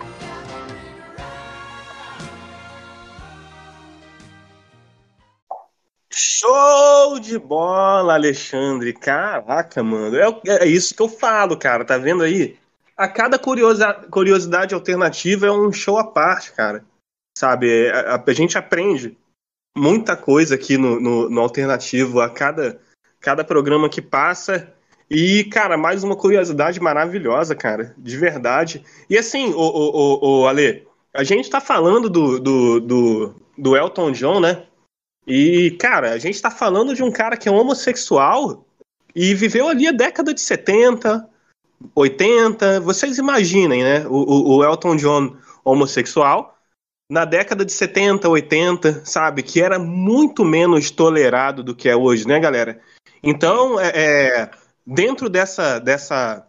Show de bola, Alexandre. Caraca, mano. É, é, isso que eu falo, cara. Tá vendo aí? A cada curiosa, curiosidade alternativa é um show à parte, cara. Sabe? A, a, a gente aprende muita coisa aqui no, no, no, alternativo a cada, cada programa que passa. E, cara, mais uma curiosidade maravilhosa, cara. De verdade. E assim, o, o, o, o Ale, a gente tá falando do, do, do, do Elton John, né? E, cara, a gente tá falando de um cara que é homossexual e viveu ali a década de 70, 80. Vocês imaginem, né? O, o Elton John homossexual na década de 70, 80, sabe? Que era muito menos tolerado do que é hoje, né, galera? Então, é, é, dentro dessa, dessa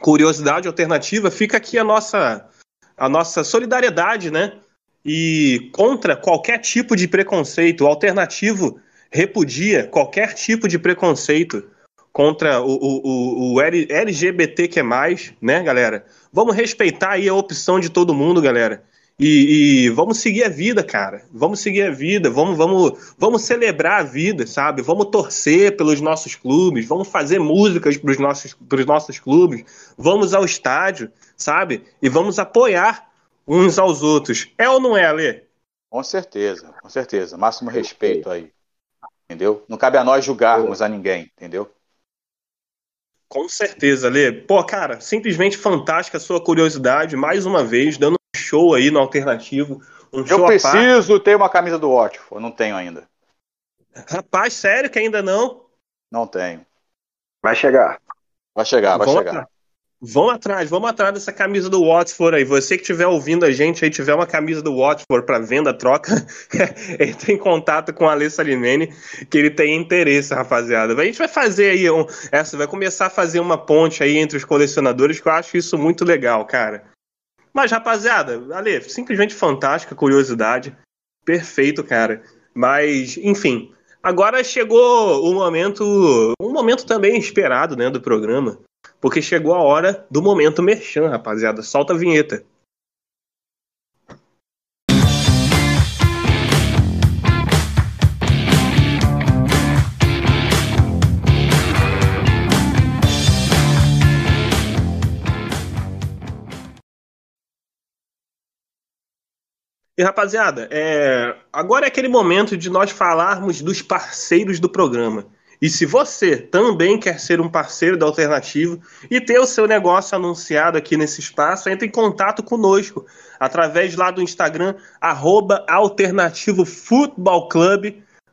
curiosidade alternativa, fica aqui a nossa, a nossa solidariedade, né? E contra qualquer tipo de preconceito. O alternativo repudia qualquer tipo de preconceito contra o, o, o LGBT que é mais, né, galera? Vamos respeitar aí a opção de todo mundo, galera. E, e, vamos seguir a vida, cara. Vamos seguir a vida. Vamos, vamos, vamos celebrar a vida, sabe? Vamos torcer pelos nossos clubes. Vamos fazer músicas para os nossos, nossos clubes. Vamos ao estádio, sabe? E vamos apoiar uns aos outros. É ou não é, Ale? Com certeza, com certeza. Máximo respeito aí. Entendeu? Não cabe a nós julgarmos a ninguém, entendeu? Com certeza, Lê. Pô, cara, simplesmente fantástica a sua curiosidade, mais uma vez, dando um show aí no alternativo. Um Eu preciso ter uma camisa do Watford, não tenho ainda. Rapaz, sério que ainda não? Não tenho. Vai chegar. Vai chegar, vai Vamos chegar. Vamos atrás, vamos atrás dessa camisa do Watford aí. Você que estiver ouvindo a gente aí, tiver uma camisa do Watford para venda, troca, [laughs] entre em contato com a Alessa Limene, que ele tem interesse, rapaziada. A gente vai fazer aí, um, essa, vai começar a fazer uma ponte aí entre os colecionadores, que eu acho isso muito legal, cara. Mas, rapaziada, Ale, simplesmente fantástica, curiosidade. Perfeito, cara. Mas, enfim, agora chegou o momento, um momento também esperado, né, do programa porque chegou a hora do momento merchan, rapaziada. Solta a vinheta. E rapaziada, é... agora é aquele momento de nós falarmos dos parceiros do programa. E se você também quer ser um parceiro da Alternativo e ter o seu negócio anunciado aqui nesse espaço, entre em contato conosco através lá do Instagram, arroba Alternativo Futebol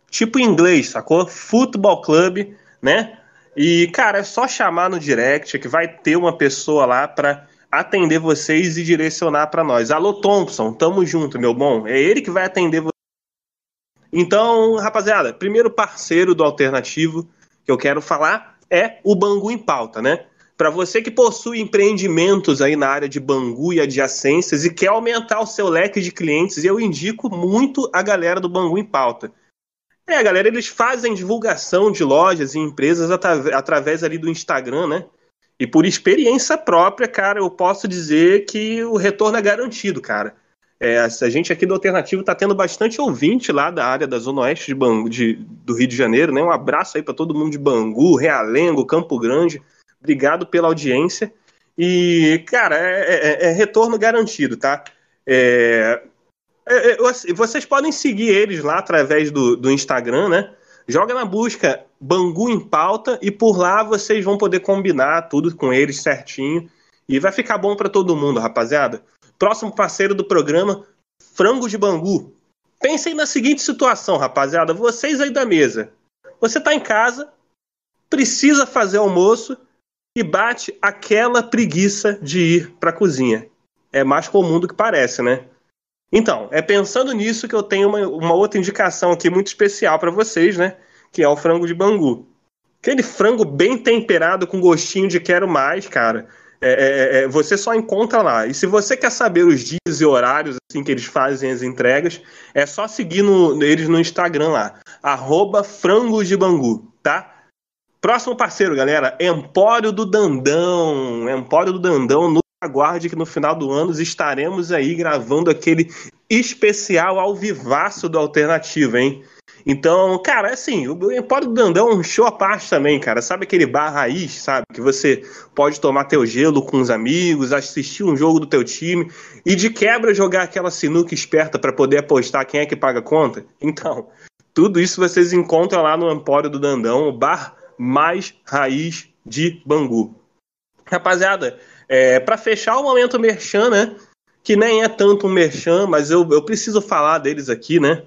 tipo em inglês, sacou? Futebol Club, né? E, cara, é só chamar no direct que vai ter uma pessoa lá para atender vocês e direcionar para nós. Alô, Thompson, tamo junto, meu bom. É ele que vai atender então, rapaziada, primeiro parceiro do alternativo que eu quero falar é o Bangu em Pauta, né? Para você que possui empreendimentos aí na área de Bangu e adjacências e quer aumentar o seu leque de clientes, eu indico muito a galera do Bangu em Pauta. É, galera, eles fazem divulgação de lojas e empresas através ali do Instagram, né? E por experiência própria, cara, eu posso dizer que o retorno é garantido, cara. É, a gente aqui do Alternativo está tendo bastante ouvinte lá da área da Zona Oeste de Bangu, de, do Rio de Janeiro, né? Um abraço aí para todo mundo de Bangu, Realengo, Campo Grande. Obrigado pela audiência. E, cara, é, é, é retorno garantido, tá? É, é, é assim, vocês podem seguir eles lá através do, do Instagram, né? Joga na busca Bangu em pauta e por lá vocês vão poder combinar tudo com eles certinho. E vai ficar bom para todo mundo, rapaziada. Próximo parceiro do programa, Frango de Bangu. Pensem na seguinte situação, rapaziada. Vocês aí da mesa. Você está em casa, precisa fazer almoço e bate aquela preguiça de ir para a cozinha. É mais comum do que parece, né? Então, é pensando nisso que eu tenho uma, uma outra indicação aqui muito especial para vocês, né? Que é o frango de Bangu. Aquele frango bem temperado com gostinho de quero mais, cara. É, é, é, você só encontra lá. E se você quer saber os dias e horários assim que eles fazem as entregas, é só seguir no, eles no Instagram lá, arroba de Bangu, tá? Próximo parceiro, galera, Empório do Dandão. Empório do Dandão, no aguarde que no final do ano estaremos aí gravando aquele especial ao vivaço do Alternativo, hein? Então, cara, assim, o Empório do Dandão é um show à parte também, cara. Sabe aquele bar raiz, sabe? Que você pode tomar teu gelo com os amigos, assistir um jogo do teu time e de quebra jogar aquela sinuca esperta para poder apostar quem é que paga a conta? Então, tudo isso vocês encontram lá no Empório do Dandão, o bar mais raiz de Bangu. Rapaziada, é, para fechar o momento merchan, né? Que nem é tanto um merchan, mas eu, eu preciso falar deles aqui, né?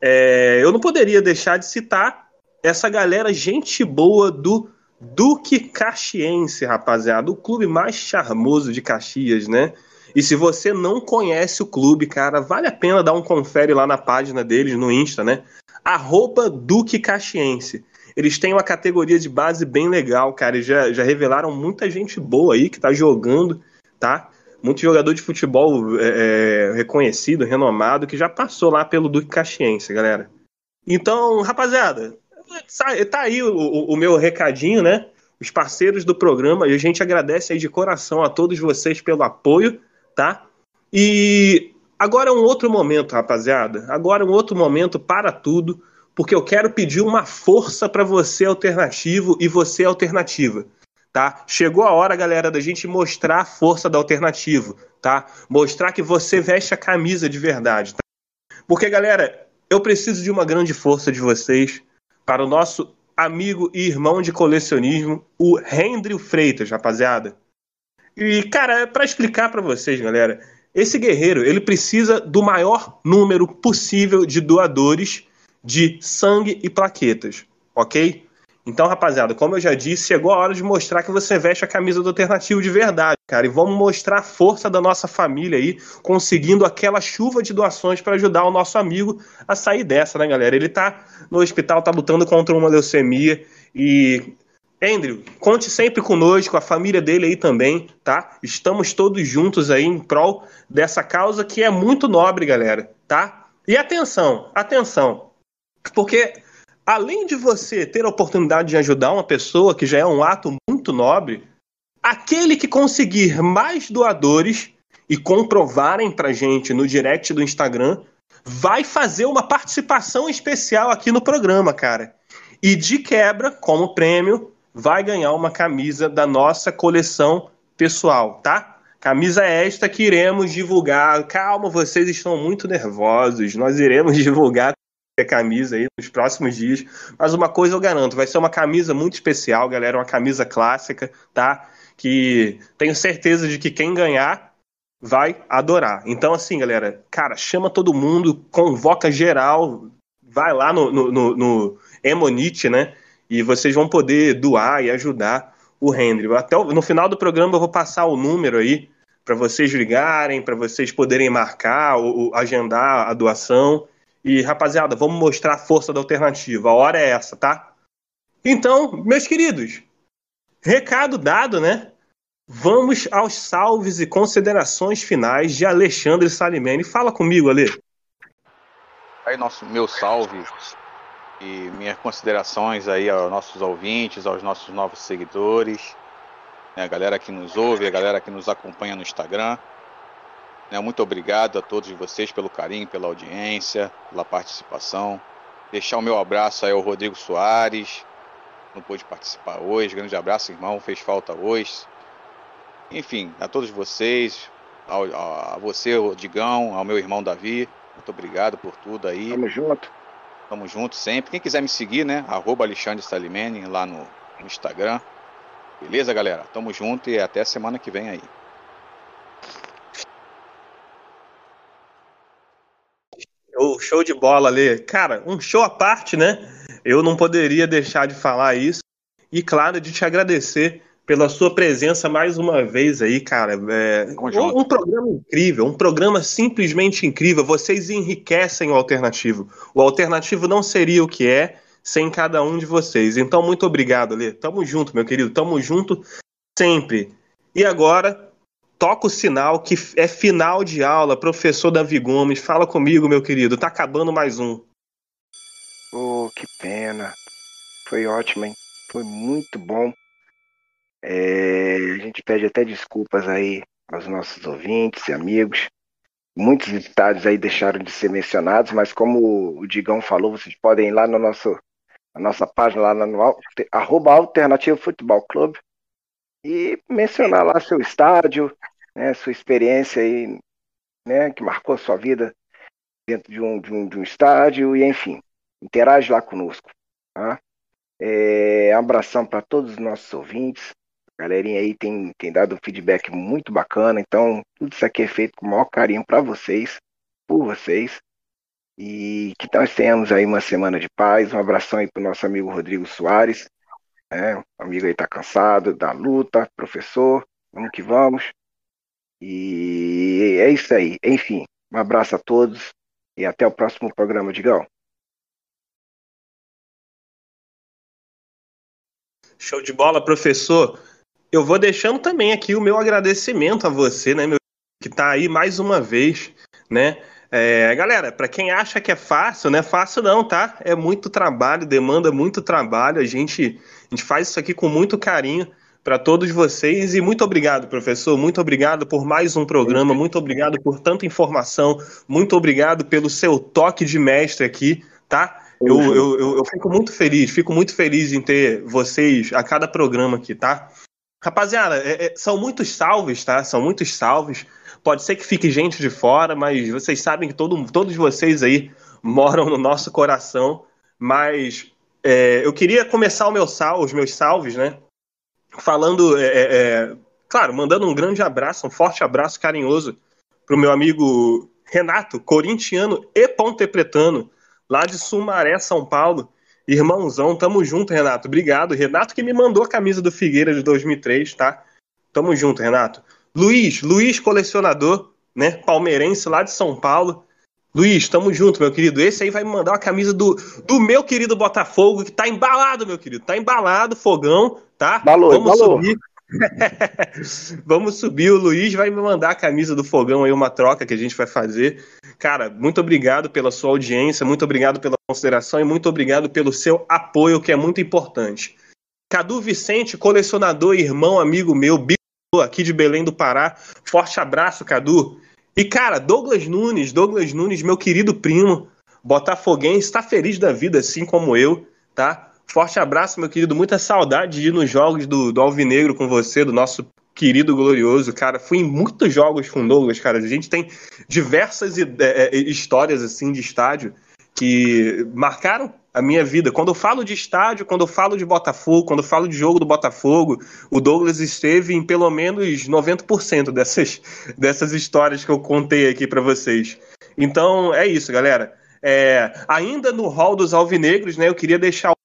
É, eu não poderia deixar de citar essa galera gente boa do Duque Caxiense, rapaziada. O clube mais charmoso de Caxias, né? E se você não conhece o clube, cara, vale a pena dar um confere lá na página deles no Insta, né? Arroba Duque Caxiense. Eles têm uma categoria de base bem legal, cara. E já, já revelaram muita gente boa aí que tá jogando, tá? Muito jogador de futebol é, é, reconhecido, renomado, que já passou lá pelo Duque Caxiense, galera. Então, rapaziada, tá aí o, o, meu recadinho, né? os parceiros do programa, a gente agradece aí de coração a todos vocês pelo apoio, tá? E agora é um outro momento, rapaziada. Agora é um outro momento para tudo, porque eu quero pedir uma força para você alternativo e você alternativa, tá? Chegou a hora, galera, da gente mostrar a força da alternativo, tá? Mostrar que você veste a camisa de verdade, tá? Porque, galera, eu preciso de uma grande força de vocês para o nosso amigo e irmão de colecionismo, o Hendrio Freitas, rapaziada. E, cara, para explicar para vocês, galera, esse guerreiro, ele precisa do maior número possível de doadores de sangue e plaquetas, ok? Então, rapaziada, como eu já disse, chegou a hora de mostrar que você veste a camisa do alternativo de verdade, cara. E vamos mostrar a força da nossa família aí, conseguindo aquela chuva de doações para ajudar o nosso amigo a sair dessa, né, galera? Ele tá no hospital, tá lutando contra uma leucemia e. Andrew, conte sempre conosco, a família dele aí também, tá? Estamos todos juntos aí em prol dessa causa que é muito nobre, galera, tá? E atenção, atenção, porque além de você ter a oportunidade de ajudar uma pessoa, que já é um ato muito nobre, aquele que conseguir mais doadores e comprovarem pra gente no direct do Instagram, vai fazer uma participação especial aqui no programa, cara. E de quebra, como prêmio, vai ganhar uma camisa da nossa coleção pessoal, tá? Camisa esta que iremos divulgar. Calma, vocês estão muito nervosos. Nós iremos [laughs] divulgar camisa aí nos próximos dias. Mas uma coisa eu garanto, vai ser uma camisa muito especial, galera, uma camisa clássica, tá? Que tenho certeza de que quem ganhar vai adorar. Então, assim, galera, cara, chama todo mundo, convoca geral, vai lá no, no, no, no Emonite, né? E vocês vão poder doar e ajudar o Henry. Até no final do programa eu vou passar o número aí para vocês ligarem, para vocês poderem marcar ou, ou agendar a doação. E, rapaziada, vamos mostrar a força da alternativa. A hora é essa, tá? Então, meus queridos, recado dado, né? Vamos aos salves e considerações finais de Alexandre Salimene. Fala comigo, Ale. Aí, nosso, meu salve e minhas considerações aí aos nossos ouvintes, aos nossos novos seguidores, né, a galera que nos ouve, a galera que nos acompanha no Instagram. Né, muito obrigado a todos vocês pelo carinho, pela audiência, pela participação. Deixar o meu abraço aí ao Rodrigo Soares, não pôde participar hoje. Grande abraço, irmão, fez falta hoje. Enfim, a todos vocês, ao, a você, Digão, ao meu irmão Davi, muito obrigado por tudo aí. Tamo junto. Tamo junto sempre. Quem quiser me seguir, né? Arroba Alexandre Salimene lá no, no Instagram. Beleza, galera? Tamo junto e até semana que vem aí. O show de bola ali. Cara, um show à parte, né? Eu não poderia deixar de falar isso. E, claro, de te agradecer pela sua presença mais uma vez aí, cara. É, um, um, programa incrível, um programa simplesmente incrível. Vocês enriquecem o alternativo. O alternativo não seria o que é sem cada um de vocês. Então, muito obrigado, Lê. Tamo junto, meu querido. Tamo junto sempre. E agora, toca o sinal que é final de aula, professor Davi Gomes. Fala comigo, meu querido. Tá acabando mais um. Oh, que pena. Foi ótimo, hein? Foi muito bom. É, a gente pede até desculpas aí aos nossos ouvintes e amigos. Muitos estádios aí deixaram de ser mencionados, mas como o Digão falou, vocês podem ir lá no nosso, na nossa página lá no arroba Alternativo Futebol Clube e mencionar lá seu estádio, né, sua experiência aí, né, que marcou a sua vida dentro de um, de um, de um estádio, e enfim, interage lá conosco. Tá? É, abração para todos os nossos ouvintes. A galerinha aí tem, tem dado um feedback muito bacana, então tudo isso aqui é feito com o maior carinho para vocês, por vocês. E que nós tenhamos aí uma semana de paz. Um abração aí pro nosso amigo Rodrigo Soares. Né? O amigo aí tá cansado da luta, professor. Vamos que vamos. E é isso aí. Enfim, um abraço a todos e até o próximo programa, Digão. Show de bola, professor. Eu vou deixando também aqui o meu agradecimento a você, né, meu, que está aí mais uma vez, né, É, galera, para quem acha que é fácil, não é fácil não, tá? É muito trabalho, demanda muito trabalho. A gente, a gente faz isso aqui com muito carinho para todos vocês e muito obrigado, professor. Muito obrigado por mais um programa, muito obrigado por tanta informação, muito obrigado pelo seu toque de mestre aqui, tá? Eu, eu, eu, eu fico muito feliz, fico muito feliz em ter vocês a cada programa aqui, tá? Rapaziada, é, é, são muitos salves, tá? São muitos salves. Pode ser que fique gente de fora, mas vocês sabem que todo, todos vocês aí moram no nosso coração. Mas é, eu queria começar meu sal, os meus salves, né? Falando, é, é, é, claro, mandando um grande abraço, um forte abraço carinhoso pro meu amigo Renato, corintiano e pontepretano, lá de Sumaré, São Paulo. Irmãozão, tamo junto, Renato. Obrigado. Renato que me mandou a camisa do Figueira de 2003, tá? Tamo junto, Renato. Luiz, Luiz colecionador, né? Palmeirense lá de São Paulo. Luiz, tamo junto, meu querido. Esse aí vai me mandar uma camisa do, do meu querido Botafogo, que tá embalado, meu querido. Tá embalado, fogão, tá? Balou, Vamos balou. subir. [laughs] Vamos subir. O Luiz vai me mandar a camisa do fogão aí, uma troca que a gente vai fazer. Cara, muito obrigado pela sua audiência, muito obrigado pela consideração e muito obrigado pelo seu apoio, que é muito importante. Cadu Vicente, colecionador, irmão, amigo meu, aqui de Belém do Pará. Forte abraço, Cadu. E, cara, Douglas Nunes, Douglas Nunes, meu querido primo, botafoguense, está feliz da vida, assim como eu, tá? Forte abraço, meu querido. Muita saudade de ir nos jogos do, do Alvinegro com você, do nosso querido glorioso, cara. Fui em muitos jogos com Douglas, cara. A gente tem diversas é, histórias, assim, de estádio que marcaram a minha vida. Quando eu falo de estádio, quando eu falo de Botafogo, quando eu falo de jogo do Botafogo, o Douglas esteve em pelo menos 90% dessas, dessas histórias que eu contei aqui para vocês. Então é isso, galera. É, ainda no hall dos alvinegros, né? Eu queria deixar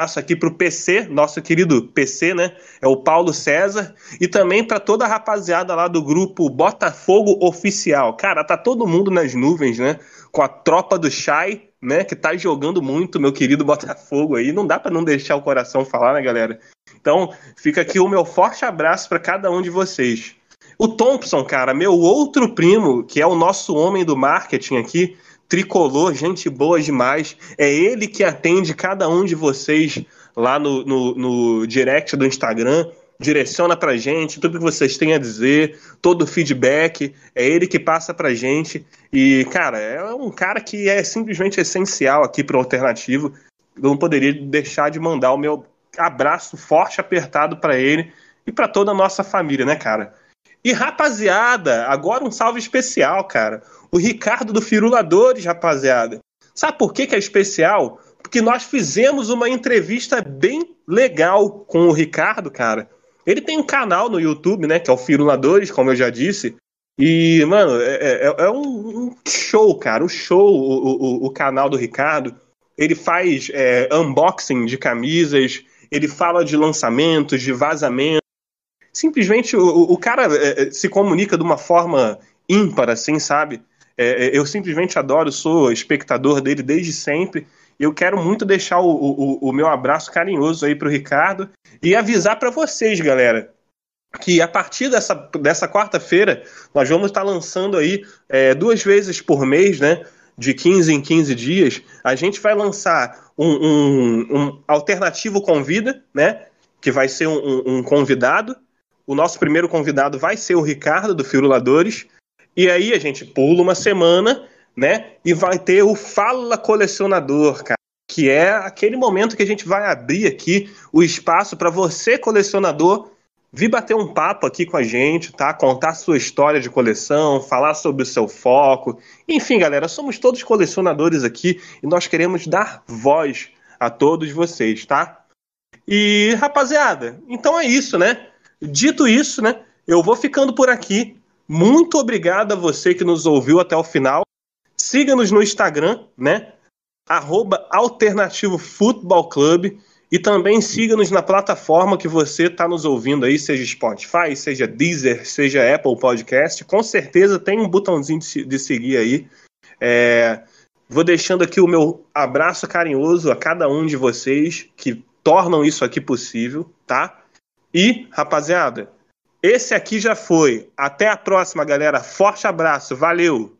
abraço aqui pro PC, nosso querido PC, né? É o Paulo César e também para toda a rapaziada lá do grupo Botafogo Oficial. Cara, tá todo mundo nas nuvens, né? Com a tropa do Chai, né, que tá jogando muito, meu querido Botafogo aí. Não dá para não deixar o coração falar, né, galera? Então, fica aqui o meu forte abraço para cada um de vocês. O Thompson, cara, meu outro primo, que é o nosso homem do marketing aqui, tricolor, gente boa demais. É ele que atende cada um de vocês lá no, no, no direct do Instagram direciona pra gente tudo que vocês têm a dizer, todo o feedback, é ele que passa pra gente. E, cara, é um cara que é simplesmente essencial aqui pro alternativo. Eu não poderia deixar de mandar o meu abraço forte, apertado para ele e para toda a nossa família, né, cara? E rapaziada, agora um salve especial, cara. O Ricardo do Firuladores, rapaziada. Sabe por que, que é especial? Porque nós fizemos uma entrevista bem legal com o Ricardo, cara. Ele tem um canal no YouTube, né? Que é o Firuladores, como eu já disse. E, mano, é, é, é um, show, cara. Um show o, o, o canal do Ricardo. Ele faz é, unboxing de camisas, ele fala de lançamentos, de vazamento. Simplesmente o, o cara é, é, se comunica de uma forma ímpar, assim, sabe? É, é, eu simplesmente adoro, sou espectador dele desde sempre. Eu quero muito deixar o, o, o meu abraço carinhoso aí pro Ricardo e avisar para vocês, galera, que a partir dessa, dessa quarta-feira nós vamos estar lançando aí é, duas vezes por mês, né? De 15 em 15 dias, a gente vai lançar um, um, um alternativo convida, né? Que vai ser um, um, convidado. O nosso primeiro convidado vai ser o Ricardo do Firuladores. E aí a gente pula uma semana né? E vai ter o Fala Colecionador, cara, que é aquele momento que a gente vai abrir aqui o espaço para você, colecionador, vir bater um papo aqui com a gente, tá? Contar sua história de coleção, falar sobre o seu foco. Enfim, galera, somos todos colecionadores aqui e nós queremos dar voz a todos vocês, tá? E, rapaziada, então é isso, né? Dito isso, né? Eu vou ficando por aqui. Muito obrigado a você que nos ouviu até o final. Siga-nos no Instagram, né? Arroba Alternativo Futebol Clube. E também siga-nos na plataforma que você está nos ouvindo aí, seja Spotify, seja Deezer, seja Apple Podcast. Com certeza tem um botãozinho de, seguir aí. É, vou deixando aqui o meu abraço carinhoso a cada um de vocês que tornam isso aqui possível, tá? E, rapaziada, esse aqui já foi. Até a próxima, galera. Forte abraço. Valeu!